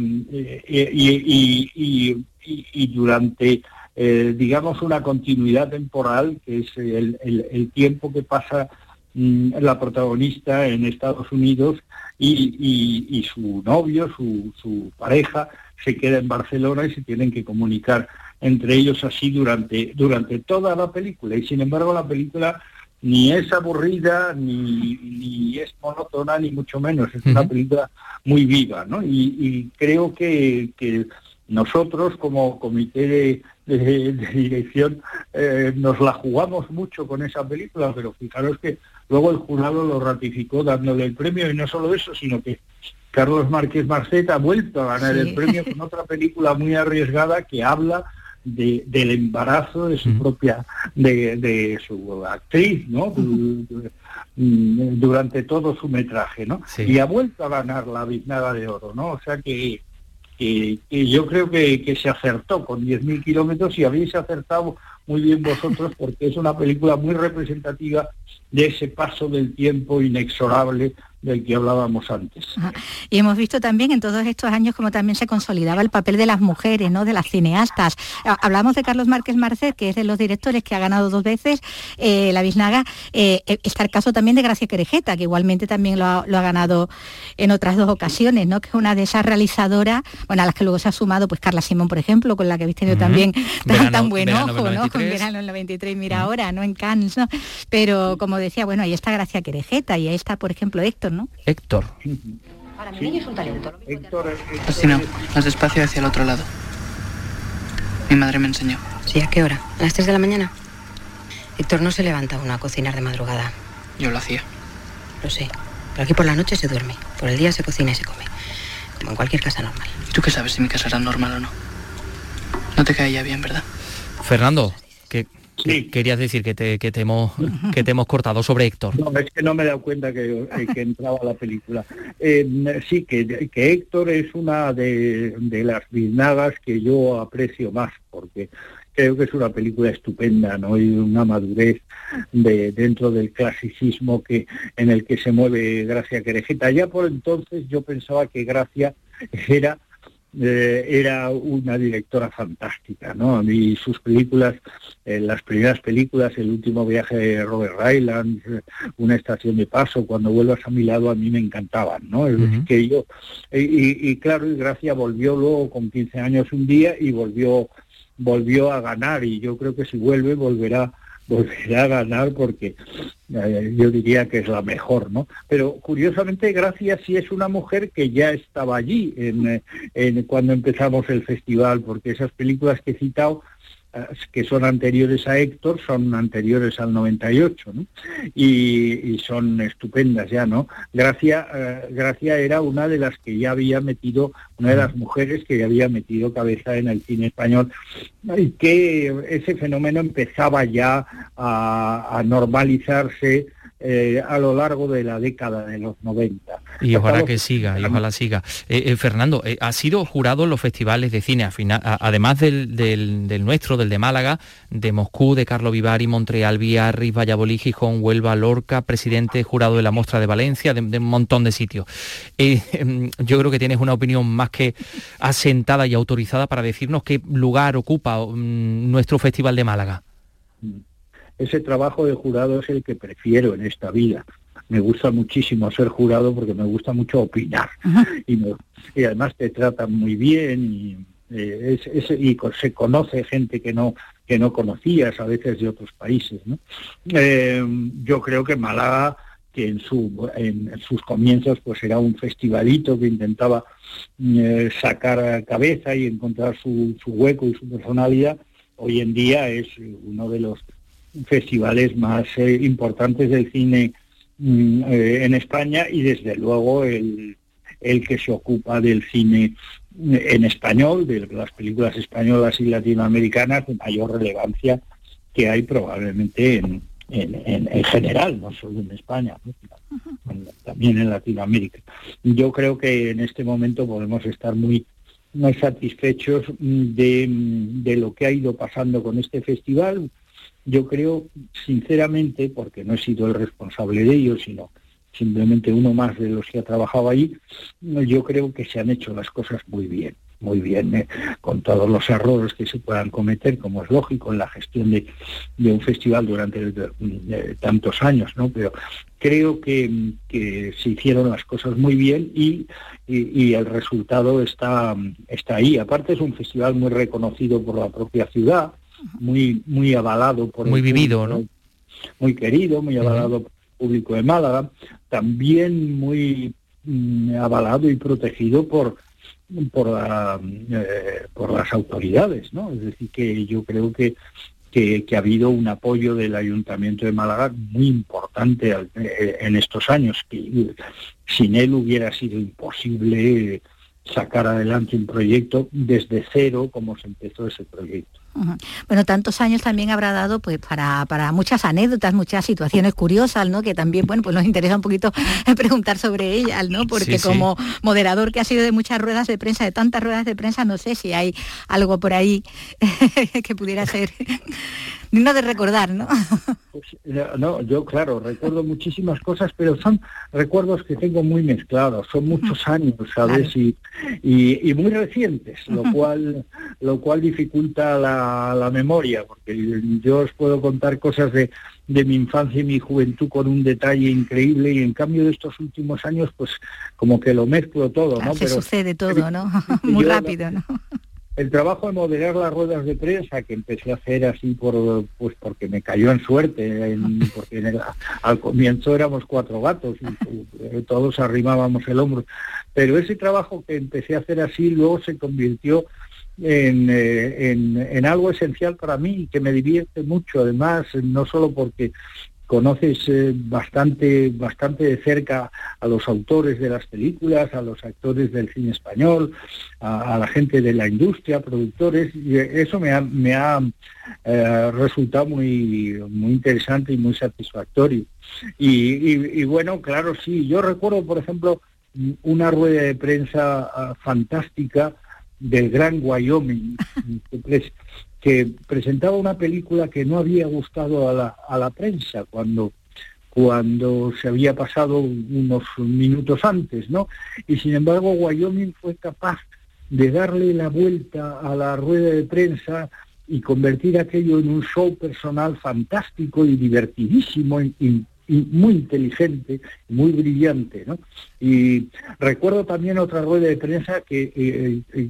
y, y, durante eh, digamos, una continuidad temporal, que es el, el, tiempo que pasa mm, la protagonista en Estados Unidos y, su novio, su, su pareja, se queda en Barcelona y se tienen que comunicar entre ellos así durante, durante toda la película. Y sin embargo la película ni es aburrida, ni, ni es monótona, ni mucho menos. Es una película muy viva, ¿no? Y, creo que, que, nosotros como comité de, dirección eh, nos la jugamos mucho con esa película, pero fijaros que luego el jurado lo ratificó dándole el premio y no solo eso, sino que Carlos Márquez Marcet ha vuelto a ganar el premio [LAUGHS] con otra película muy arriesgada que habla de, del embarazo de su propia, de, su actriz, ¿no? Mm, durante todo su metraje, ¿no? Y ha vuelto a ganar la Biznada de Oro, ¿no? O sea que, que, yo creo que, que, se acertó con 10.000 kilómetros y habéis acertado muy bien vosotros porque es una película muy representativa de ese paso del tiempo inexorable del que hablábamos antes. Y hemos visto también en todos estos años cómo también se consolidaba el papel de las mujeres, ¿no? de las cineastas. Hablamos de Carlos Márquez Marcet, que es de los directores que ha ganado dos veces eh, la Biznaga. Eh, eh, está el caso también de Gracia Querejeta, que igualmente también lo ha, ganado en otras dos ocasiones, ¿no? que es una de esas realizadoras, bueno, a las que luego se ha sumado pues Carla Simón, por ejemplo, con la que habéis tenido también tan, buen ojo, ¿no? Con Verano en 93, mira ahora, ¿no? En Cannes, ¿no? Pero como decía, bueno, ahí está Gracia Querejeta y ahí está, por ejemplo, Héctor, ¿no? Héctor. Para mí es un talento. Héctor, Así no, más despacio hacia el otro lado. Mi madre me enseñó. ¿Sí? ¿A qué hora? ¿A las 3 de la mañana? Héctor no se levanta uno a cocinar de madrugada. Yo lo hacía. Lo sé. Pero aquí por la noche se duerme. Por el día se cocina y se come. Como en cualquier casa normal. ¿Tú qué sabes si mi casa era normal o no? No te caía bien, ¿verdad? Fernando, que Querías decir que te, que, te hemos, que te hemos cortado sobre Héctor. No, es que no me he dado cuenta que, eh, que entraba la película. Eh, sí, que, que, Héctor es una de, de las biznagas que yo aprecio más, porque creo que es una película estupenda, ¿no? Y una madurez de, dentro del clasicismo que, en el que se mueve Gracia Querejeta. Ya por entonces yo pensaba que Gracia era eh, era una directora fantástica, ¿no? Y sus películas, eh, las primeras películas, El último viaje de Robert Ryland, eh, Una estación de paso, Cuando vuelvas a mi lado, a mí me encantaban, ¿no? que yo, y, y, claro, y Gracia volvió luego con 15 años un día y volvió, volvió a ganar, y yo creo que si vuelve, volverá volverá a ganar porque eh, yo diría que es la mejor, ¿no? Pero curiosamente, gracias si es una mujer que ya estaba allí en, en, cuando empezamos el festival, porque esas películas que he citado que son anteriores a Héctor, son anteriores al 98, ¿no? y, son estupendas ya, ¿no? Gracia, eh, Gracia era una de las que ya había metido, una de las mujeres que ya había metido cabeza en el cine español, y que ese fenómeno empezaba ya a normalizarse eh, a lo largo de la década de los 90. Y ojalá que siga, y ojalá siga. Eh, eh, Fernando, ha sido jurado en los festivales de cine, además del, nuestro, del de Málaga, de Moscú, de Carlo Vivari, Montreal, Biarritz, Valladolid, Gijón, Huelva, Lorca, presidente jurado de la Mostra de Valencia, de, un montón de sitios. Em, yo creo que tienes una opinión más que asentada y autorizada para decirnos qué lugar ocupa mm, nuestro Festival de Málaga. Ese trabajo de jurado es el que prefiero en esta vida. Me gusta muchísimo ser jurado porque me gusta mucho opinar y, además te tratan muy bien y, eh, y se conoce gente que no que no conocías a veces de otros países. Eh, yo creo que Málaga que en, su, en, sus comienzos pues era un festivalito que intentaba eh, sacar cabeza y encontrar su, su, hueco y su personalidad, hoy en día es uno de los festivales más eh, importantes del cine mm, eh, en España y desde luego el, el que se ocupa del cine en español, de las películas españolas y latinoamericanas de mayor relevancia que hay probablemente en, en, en, general, no solo en España, también en Latinoamérica. Yo creo que en este momento podemos estar muy, muy satisfechos de, de lo que ha ido pasando con este festival, yo creo, sinceramente, porque no he sido el responsable de ello, sino simplemente uno más de los que ha trabajado ahí, yo creo que se han hecho las cosas muy bien, muy bien, eh, con todos los errores que se puedan cometer, como es lógico en la gestión de, un festival durante eh, tantos años, ¿no? Pero creo que, se hicieron las cosas muy bien y, el resultado está, está ahí. Aparte es un festival muy reconocido por la propia ciudad, muy, muy avalado por muy vivido, ¿no? Muy querido, muy avalado por el público de Málaga, también muy mm, avalado y protegido por por, eh, por las autoridades, ¿no? Es decir, que yo creo que, que, ha habido un apoyo del Ayuntamiento de Málaga muy importante eh, en estos años, que sin él hubiera sido imposible sacar adelante un proyecto desde cero como se empezó ese proyecto. Bueno, tantos años también habrá dado pues para, para, muchas anécdotas, muchas situaciones curiosas, ¿no? Que también, bueno, pues nos interesa un poquito [LAUGHS] preguntar sobre ellas, ¿no? Porque como moderador que ha sido de muchas ruedas de prensa, de tantas ruedas de prensa, no sé si hay algo por ahí [LAUGHS] que pudiera ser digno de recordar, ¿no? [LAUGHS] Pues, no, yo claro, recuerdo muchísimas cosas, pero son recuerdos que tengo muy mezclados, son muchos años, ¿sabes? Y, y, muy recientes, lo cual, lo cual dificulta la, la, memoria, porque yo os puedo contar cosas de, de mi infancia y mi juventud con un detalle increíble y en cambio de estos últimos años, pues como que lo mezclo todo, ¿no? Se sucede todo, ¿no? [LAUGHS] muy rápido, ¿no? El trabajo de moderar las ruedas de prensa que empecé a hacer así por pues porque me cayó en suerte porque al comienzo éramos cuatro gatos y, todos arrimábamos el hombro. Pero ese trabajo que empecé a hacer así luego se convirtió en, eh, en, en algo esencial para mí y que me divierte mucho además no solo porque conoces eh, bastante, bastante de cerca a los autores de las películas, a los actores del cine español, a, la gente de la industria, productores, y eso me ha, me ha eh, resultado muy, muy interesante y muy satisfactorio. Y, bueno, claro, sí, yo recuerdo, por ejemplo, una rueda de prensa ah, fantástica del Gran Wyoming, [LAUGHS] que presentaba una película que no había gustado a la, a la prensa cuando cuando se había pasado unos minutos antes, ¿no? Y sin embargo Wyoming fue capaz de darle la vuelta a la rueda de prensa y convertir aquello en un show personal fantástico y divertidísimo y, muy inteligente, muy brillante, ¿no? Y recuerdo también otra rueda de prensa que eh, eh,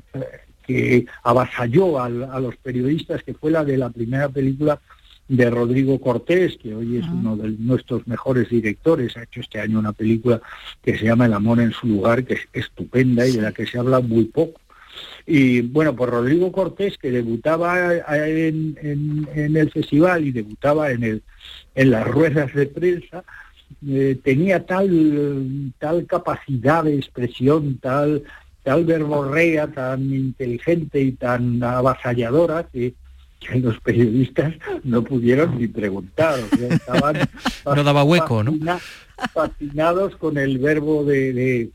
que avasalló a, los periodistas, que fue la de la primera película de Rodrigo Cortés, que hoy es uno de nuestros mejores directores, ha hecho este año una película que se llama El amor en su lugar, que es estupenda y de la que se habla muy poco. Y bueno, pues Rodrigo Cortés, que debutaba en, el festival y debutaba en, el, en las ruedas de prensa, eh, tenía tal, tal capacidad de expresión, tal tal verborrea, tan inteligente y tan avasalladora que, los periodistas no pudieron ni preguntar. estaban [LAUGHS] no daba hueco, ¿no? Fascinados con el verbo de,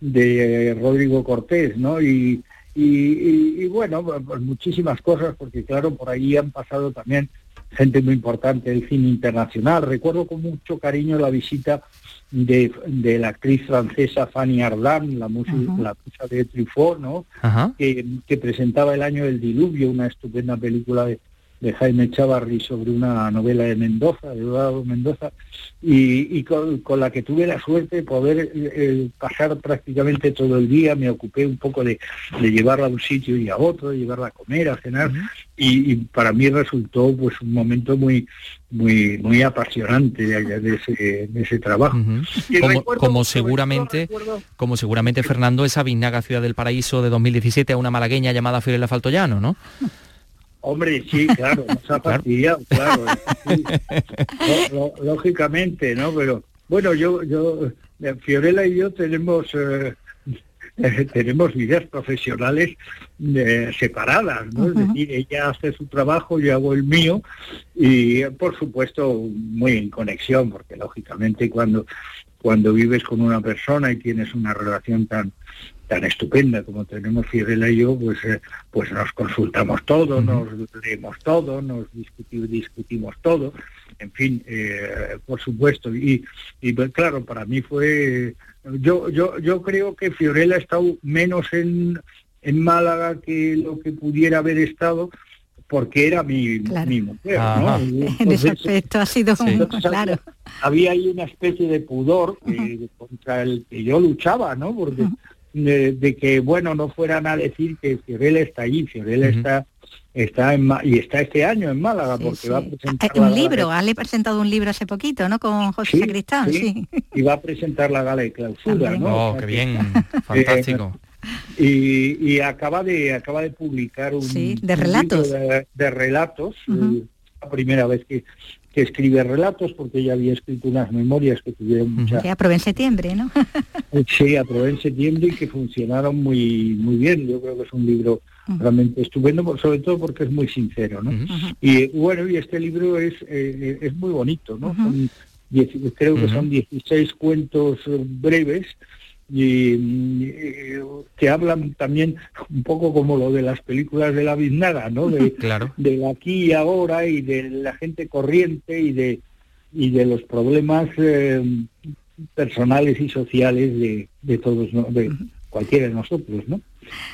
de, Rodrigo Cortés, ¿no? Y, y, bueno, pues muchísimas cosas, porque claro, por ahí han pasado también gente muy importante del cine internacional. Recuerdo con mucho cariño la visita de, la actriz francesa Fanny Ardant, la musa, la de Truffaut, ¿no? Que, que, presentaba El año del diluvio, una estupenda película de, de Jaime Chavarri sobre una novela de Mendoza, de Eduardo Mendoza, y, con, la que tuve la suerte de poder eh, eh, pasar prácticamente todo el día, me ocupé un poco de, llevarla a un sitio y a otro, de llevarla a comer, a cenar, y, para mí resultó pues un momento muy muy muy apasionante de, ese, trabajo. como, seguramente, como seguramente Fernando, esa Vinaga Ciudad del Paraíso de 2017 a una malagueña llamada Fiorella Faltoyano, ¿no? Hombre, sí, claro, nos ha [LAUGHS] fastidiado, claro. [LAUGHS] lógicamente, ¿no? Pero bueno, yo, yo, eh, Fiorella y yo tenemos eh, [LAUGHS] tenemos vidas profesionales eh, separadas, ¿no? Es decir, ella hace su trabajo, yo hago el mío y por supuesto muy en conexión, porque lógicamente cuando cuando vives con una persona y tienes una relación tan tan estupenda como tenemos Fiorella y yo, pues, eh, pues nos consultamos todo, nos leemos todo, nos discutimos, discutimos todo, en fin, eh, por supuesto. Y, y pues, claro, para mí fue, yo, yo, yo creo que Fiorella ha estado menos en, en Málaga que lo que pudiera haber estado porque era mi, mi mujer, ¿no? en ese aspecto ha sido un, claro. Había ahí una especie de pudor contra el que yo luchaba, ¿no? Porque de, que, bueno, no fueran a decir que Fiorella está ahí, Fiorella está está en y está este año en Málaga porque va a presentar un libro le he presentado un libro hace poquito no con José Sacristán sí, y va a presentar la gala de clausura no oh, qué bien [LAUGHS] fantástico. Y, acaba de acaba de publicar un, de relatos. de, relatos eh, la primera vez que, que escribe relatos porque ella había escrito unas memorias que tuvieron mucha que aprobé en septiembre no [LAUGHS] sí aprobé en septiembre y que funcionaron muy muy bien. Yo creo que es un libro realmente estupendo sobre todo porque es muy sincero no y bueno y este libro es eh, es muy bonito no creo que son 16 cuentos breves y, que hablan también un poco como lo de las películas de la biznaga, ¿no? De, [LAUGHS] claro. del aquí y ahora y de la gente corriente y de y de los problemas eh, personales y sociales de, de todos, ¿no? de cualquiera de nosotros, ¿no?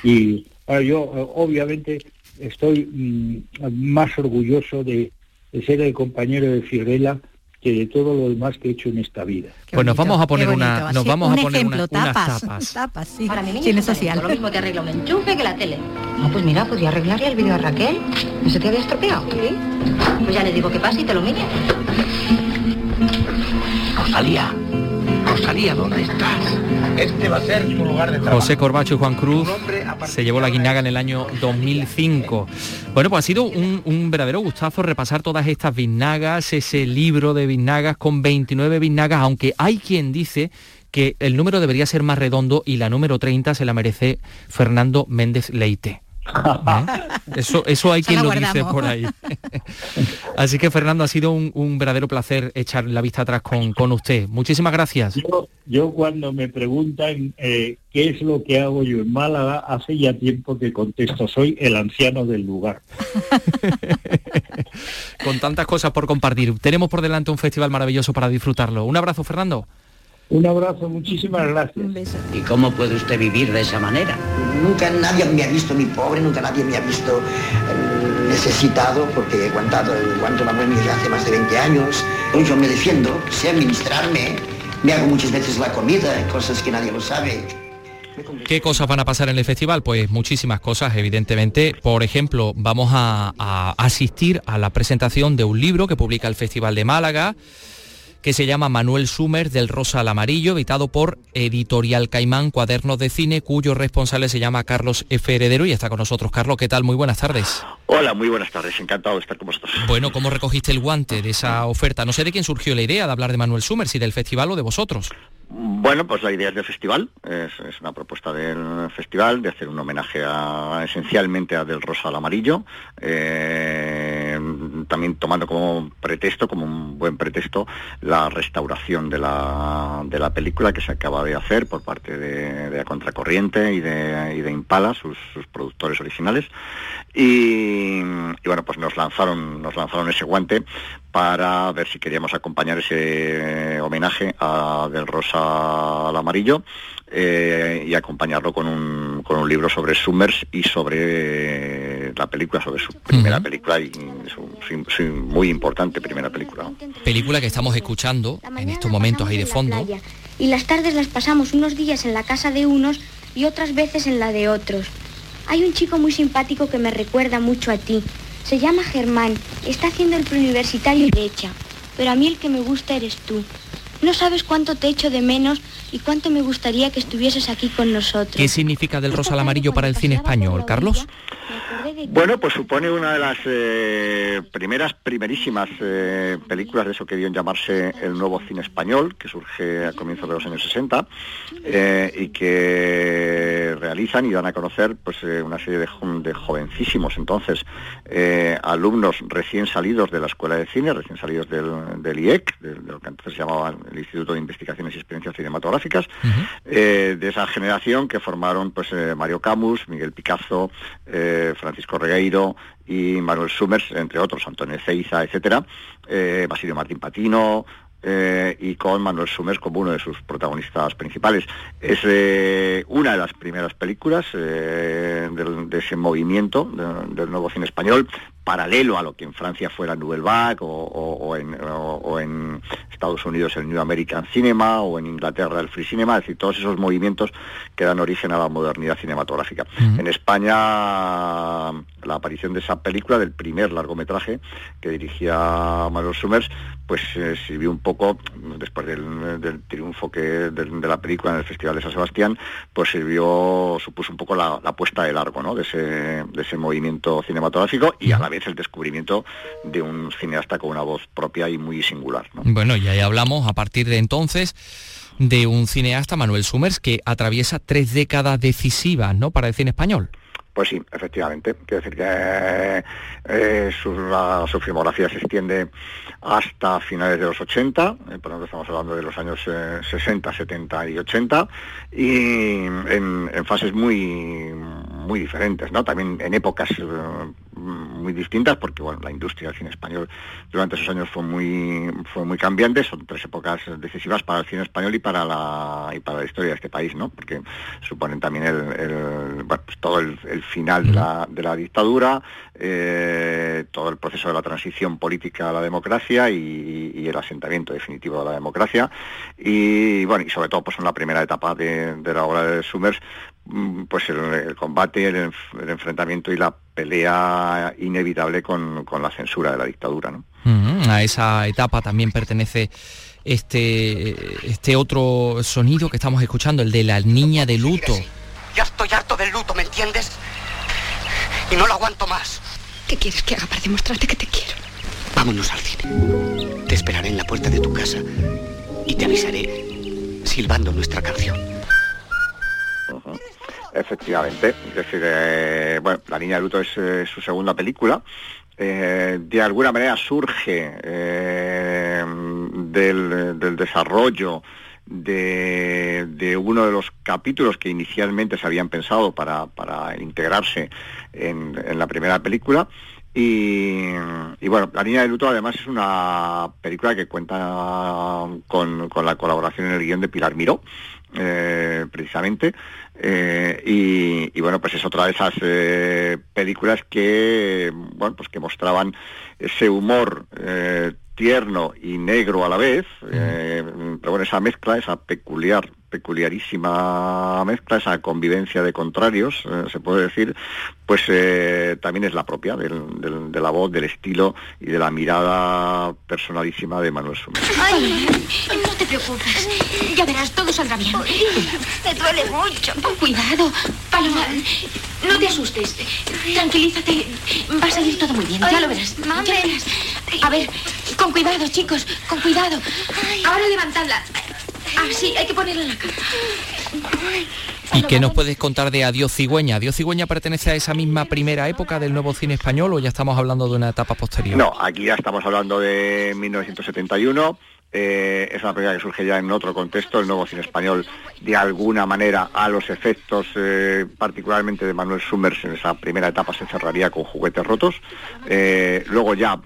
Y yo obviamente estoy mm, más orgulloso de, de ser el compañero de Fiorella que de todo lo demás que he hecho en esta vida. pues nos vamos a poner una, nos vamos un a poner ejemplo, una, tapas, unas [LAUGHS] tapas. sí. Para mi niña Tiene es social. Lo mismo te arregla un enchufe que la tele. No, pues mira, podía arreglarle el vídeo a Raquel. ¿No se te había estropeado? Sí. Pues ya le digo que pase y te lo mire. Rosalía, Rosalía, ¿dónde estás? Este va a ser tu lugar de trabajo. José Corbacho y Juan Cruz se llevó la guinaga en el año 2005. Bueno, pues ha sido un, verdadero gustazo repasar todas estas biznagas, ese libro de biznagas con 29 biznagas, aunque hay quien dice que el número debería ser más redondo y la número 30 se la merece Fernando Méndez Leite. ¿Eh? Eso, eso hay quien lo dice por ahí. Así que Fernando, ha sido un, verdadero placer echar la vista atrás con, usted. Muchísimas gracias. Yo, cuando me preguntan eh, qué es lo que hago yo en Málaga, hace ya tiempo que contesto, soy el anciano del lugar. [LAUGHS] con tantas cosas por compartir. Tenemos por delante un festival maravilloso para disfrutarlo. Un abrazo, Fernando. Un abrazo, muchísimas gracias. ¿Y cómo puede usted vivir de esa manera? Nunca nadie me ha visto ni pobre, nunca nadie me ha visto eh, necesitado, porque he aguantado, aguanto la buena hace más de 20 años. Hoy yo me defiendo, sé administrarme, me hago muchas veces la comida, cosas que nadie lo sabe. ¿Qué cosas van a pasar en el festival? Pues muchísimas cosas, evidentemente. Por ejemplo, vamos a, a asistir a la presentación de un libro que publica el Festival de Málaga que se llama Manuel Sumer del Rosa al Amarillo, editado por Editorial Caimán Cuadernos de Cine, cuyo responsable se llama Carlos F. Heredero y está con nosotros. Carlos, ¿qué tal? Muy buenas tardes. Hola, muy buenas tardes, encantado de estar con vosotros. Bueno, ¿cómo recogiste el guante de esa oferta? No sé de quién surgió la idea de hablar de Manuel Sumer, si del festival o de vosotros. Bueno, pues la idea es del festival, es, una propuesta del festival de hacer un homenaje a, esencialmente a Del Rosa al Amarillo, eh, también tomando como pretexto, como un buen pretexto, la restauración de la, de la película que se acaba de hacer por parte de, de Contracorriente y de, y de Impala, sus, productores originales, y, y, bueno, pues nos lanzaron, nos lanzaron ese guante para ver si queríamos acompañar ese homenaje a Del Rosa al Amarillo eh, y acompañarlo con un, con un libro sobre Summers y sobre la película, sobre su primera película y su, muy importante primera película. Película que estamos escuchando en estos momentos ahí de fondo. y las tardes las pasamos unos días en la casa de unos y otras veces en la de otros. Hay un chico muy simpático que me recuerda mucho a ti. Se llama Germán, está haciendo el preuniversitario de hecha, pero a mí el que me gusta eres tú. No sabes cuánto te echo de menos y cuánto me gustaría que estuvieses aquí con nosotros. ¿Qué significa del rosa al amarillo para el cine español, Carlos? Bueno, pues supone una de las eh, primeras, primerísimas eh, películas de eso que dio en llamarse el nuevo cine español, que surge a comienzos de los años 60 eh, y que realizan y dan a conocer pues una serie de, jovencísimos entonces alumnos recién salidos de la escuela de cine, recién salidos del, IEC, de, lo que entonces se llamaba el Instituto de Investigaciones y Experiencias Cinematográficas, de esa generación que formaron pues Mario Camus, Miguel Picasso, Francisco Regueiro y Manuel Summers, entre otros, Antonio Ceiza, etcétera, eh, Basilio Martín Patino, eh, y con Manuel Summers como uno de sus protagonistas principales. Es eh, una de las primeras películas de, ese movimiento del nuevo cine español, paralelo a lo que en Francia fuera Nouvelle Vague o, en, Estados Unidos el New American Cinema o en Inglaterra el Free Cinema, es decir, todos esos movimientos que dan origen a la modernidad cinematográfica. En España la aparición de esa película, del primer largometraje que dirigía Manuel Summers, pues eh, sirvió un poco, después del, triunfo que de, la película en el Festival de San Sebastián, pues sirvió, supuso un poco la, puesta de largo ¿no? de, ese, de ese movimiento cinematográfico y a la vez el descubrimiento de un cineasta con una voz propia y muy singular. Bueno, y ahí hablamos a partir de entonces de un cineasta, Manuel Summers, que atraviesa tres décadas decisivas ¿no? para el cine español. Pues sí, efectivamente. Quiero decir que eh, su, filmografía se extiende hasta finales de los 80, eh, por tanto estamos hablando de los años 60, eh, 70 y 80, y en, en, fases muy, muy diferentes, ¿no? También en épocas muy distintas porque bueno la industria del cine español durante esos años fue muy fue muy cambiante. Son tres épocas decisivas para el cine español y para la y para la historia de este país no porque suponen también el, bueno, pues todo el, final de la, de la dictadura eh, todo el proceso de la transición política a la democracia y, el asentamiento definitivo de la democracia. Y bueno y sobre todo pues en la primera etapa de, la obra de Summers mm, pues el, combate, el, enfrentamiento y la pelea inevitable con, la censura de la dictadura. ¿no? a esa etapa también pertenece este, este otro sonido que estamos escuchando, el de la niña de luto. Ya estoy harto del luto, ¿me entiendes? Y no lo aguanto más. ¿Qué quieres que haga para demostrarte que te quiero? Vámonos al cine. Te esperaré en la puerta de tu casa y te avisaré silbando nuestra canción. Efectivamente, es decir, eh, bueno, La Niña de Luto es eh, su segunda película. Eh, de alguna manera surge del, desarrollo de, uno de los capítulos que inicialmente se habían pensado para, integrarse en, la primera película. Y, bueno, La Niña de Luto además es una película que cuenta con, con la colaboración en el guion de Pilar Miró, eh, precisamente. Eh, y, bueno, pues es otra de esas eh, películas que, bueno, pues que mostraban ese humor tierno y negro a la vez, pero bueno, esa mezcla, esa peculiar peculiarísima mezcla, esa convivencia de contrarios, eh, se puede decir, pues eh, también es la propia de la voz, del estilo y de la mirada personalísima de Manuel Summers. Ay, no te preocupes, ya verás, todo saldrá bien. Me duele mucho. cuidado, Paloma, no te asustes, tranquilízate, va a salir todo muy bien, ya lo verás. A ver, con cuidado, chicos, con cuidado. Ahora levantadla. Ah, sí, hay que ponerla en la cara. ¿Y qué nos puedes contar de Adiós Cigüeña? ¿Adiós Cigüeña pertenece a esa misma primera época del nuevo cine español o ya estamos hablando de una etapa posterior? No, aquí ya estamos hablando de 1971 eh, es una película que surge ya en otro contexto, el nuevo cine español de alguna manera a los efectos eh, particularmente de Manuel Summers en esa primera etapa se cerraría con juguetes rotos, eh, luego ya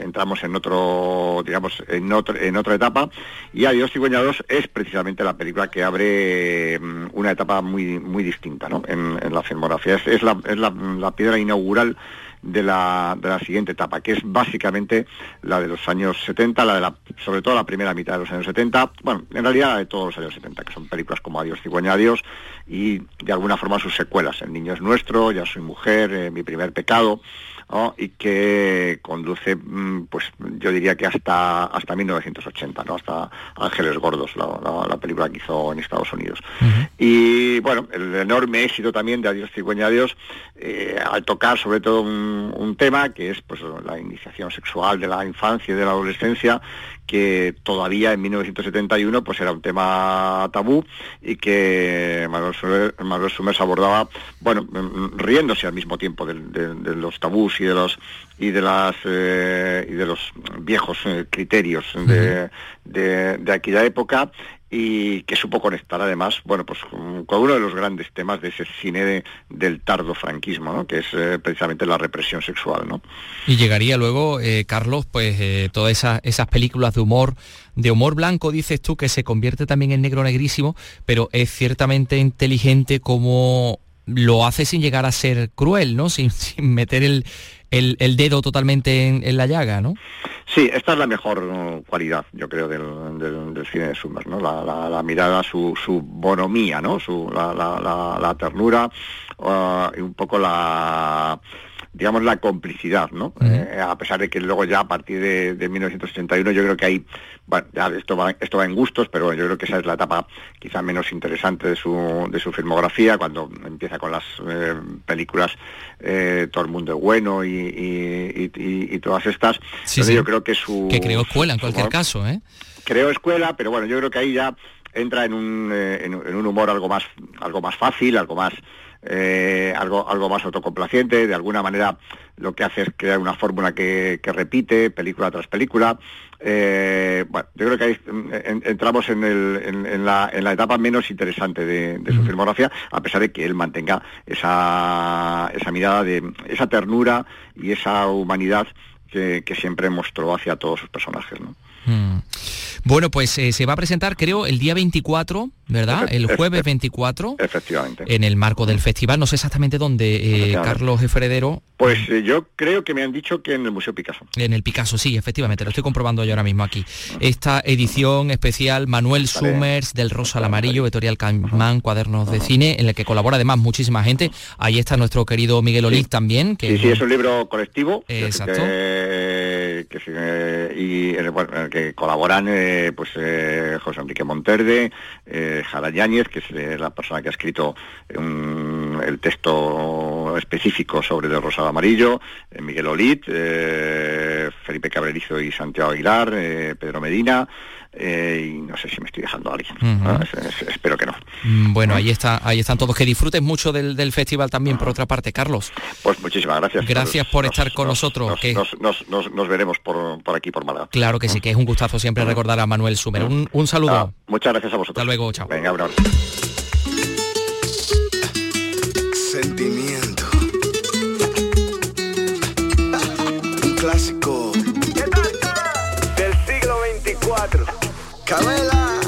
entramos en otro, digamos, en, en otra etapa. Y Adiós Cigüeña 2 es precisamente la película que abre mm, una etapa muy, muy distinta en, la filmografía, es, la, la piedra inaugural de la, de la siguiente etapa, que es básicamente la de los años 70, la de la, sobre todo la primera mitad de los años 70, bueno, en realidad la de todos los años 70, que son películas como Adiós, Cigüeña, Adiós, y de alguna forma sus secuelas, El niño es nuestro, Ya soy mujer, eh, Mi primer pecado, y que conduce, mm, pues yo diría que hasta hasta 1980, ¿no? hasta Ángeles Gordos, la, película que hizo en Estados Unidos. Y bueno, el enorme éxito también de Adiós Cigüeña Adiós, eh, al tocar sobre todo un, tema que es pues la iniciación sexual de la infancia y de la adolescencia, que todavía en 1971 pues era un tema tabú y que Manuel Summers, abordaba, bueno, mm, riéndose al mismo tiempo de, los tabús y de los y de las eh, y de los viejos eh, criterios de, de, aquella época y que supo conectar además, bueno, pues con uno de los grandes temas de ese cine del tardo franquismo, ¿no? que es eh, precisamente la represión sexual, ¿no? Y llegaría luego, eh, Carlos, pues eh, todas esas, esas películas de humor, de humor blanco, dices tú, que se convierte también en negro negrísimo, pero es ciertamente inteligente como lo hace sin llegar a ser cruel, ¿no? Sin, [LAUGHS] sin meter el, el, dedo totalmente en, la llaga, ¿no? Sí, esta es la mejor cualidad, yo creo, del, cine de Summers, ¿no? La, mirada, su, su, bonomía, ¿no? Su, la, ternura uh, y un poco la digamos, la complicidad, ¿no? Eh, a pesar de que luego ya a partir de, 1981 yo creo que hay, bueno, ya esto va, esto va en gustos, pero yo creo que esa es la etapa quizá menos interesante de su, de su filmografía, cuando empieza con las eh, películas eh, Todo el mundo es bueno y, todas estas. Sí, yo creo que su... Que creó escuela en cualquier caso, ¿eh? Creó escuela, pero bueno, yo creo que ahí ya entra en un, en un humor algo más, algo más fácil, algo más eh, algo, algo más autocomplaciente, de alguna manera lo que hace es crear una fórmula que, repite película tras película. Eh, bueno, yo creo que ahí entramos en, la, etapa menos interesante de, su filmografía, a pesar de que él mantenga esa, esa mirada de esa ternura y esa humanidad que, siempre mostró hacia todos sus personajes. Mm. Bueno, pues eh, se va a presentar, creo, el día 24, ¿verdad? El jueves 24. Efectivamente. En el marco del festival. No sé exactamente dónde, eh, Carlos Efredero. Pues eh, yo creo que me han dicho que en el Museo Picasso. En el Picasso, sí, efectivamente. Lo estoy comprobando yo ahora mismo aquí. Esta edición especial Manuel Summers del Rosa al Amarillo, Editorial Caimán, Cuadernos de Cine, en el que colabora además muchísima gente. Ahí está nuestro querido Miguel Olid también. Que sí, sí, es un libro colectivo. Exacto. Y bueno, que colaboran eh, pues eh, José Enrique Monterde, eh, Jara Yáñez, que es la persona que ha escrito el texto específico sobre el rosado amarillo, Miguel Olit, Felipe Cabrerizo y Santiago Aguilar, Pedro Medina, y no sé si me estoy dejando a alguien. espero que no. Mm, bueno, ahí está, ahí están todos. Que disfruten mucho del, festival también, por otra parte, Carlos. Pues muchísimas gracias. Gracias por estar con nosotros. Nos, veremos por, aquí, por Málaga. Claro que sí, que es un gustazo siempre recordar a Manuel Sumer. Un, saludo. Ah, muchas gracias a vosotros. Hasta luego, chao. Venga, Sentimiento. Un clásico. Del siglo 24. Camela.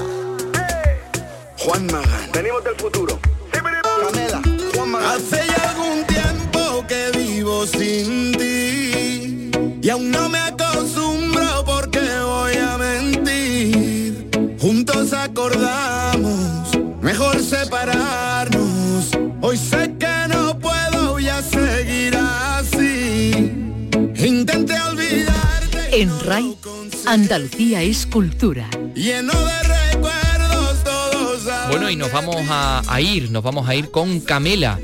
Juan Magán. Venimos del futuro. Camela. Juan Magán. Hace ya algún tiempo que vivo sin ti. Y aún no me acordamos, mejor separarnos. Hoy sé En RAI, Andalucía es cultura. Lleno de recuerdos todos. Bueno, y nos vamos a, a ir, nos vamos a ir con Camela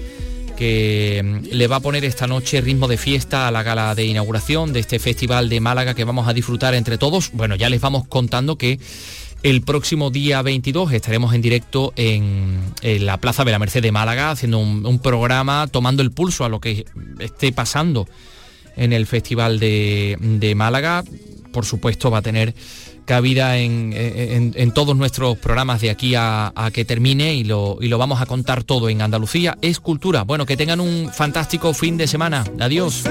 que mm, le va a poner esta noche ritmo de fiesta a la gala de inauguración de este festival de Málaga que vamos a disfrutar entre todos. Bueno, ya les vamos contando que el próximo día 22 estaremos en directo en, la Plaza de la Merced de Málaga haciendo un, programa tomando el pulso a lo que esté pasando en el Festival de, Málaga. Por supuesto va a tener cabida en, todos nuestros programas de aquí a, que termine y lo, y lo, vamos a contar todo en Andalucía. Es cultura. Bueno, que tengan un fantástico fin de semana. Adiós.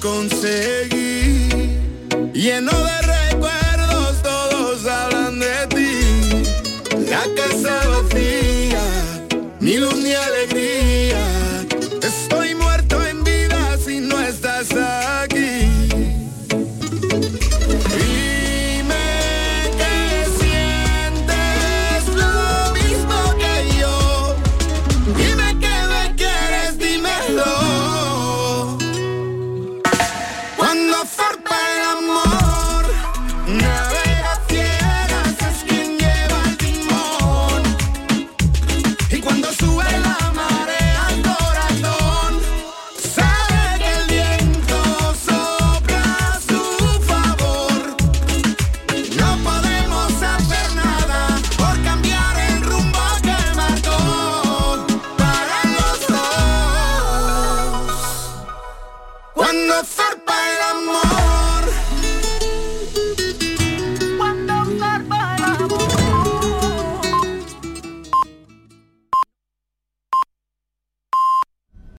conseguí. Lleno de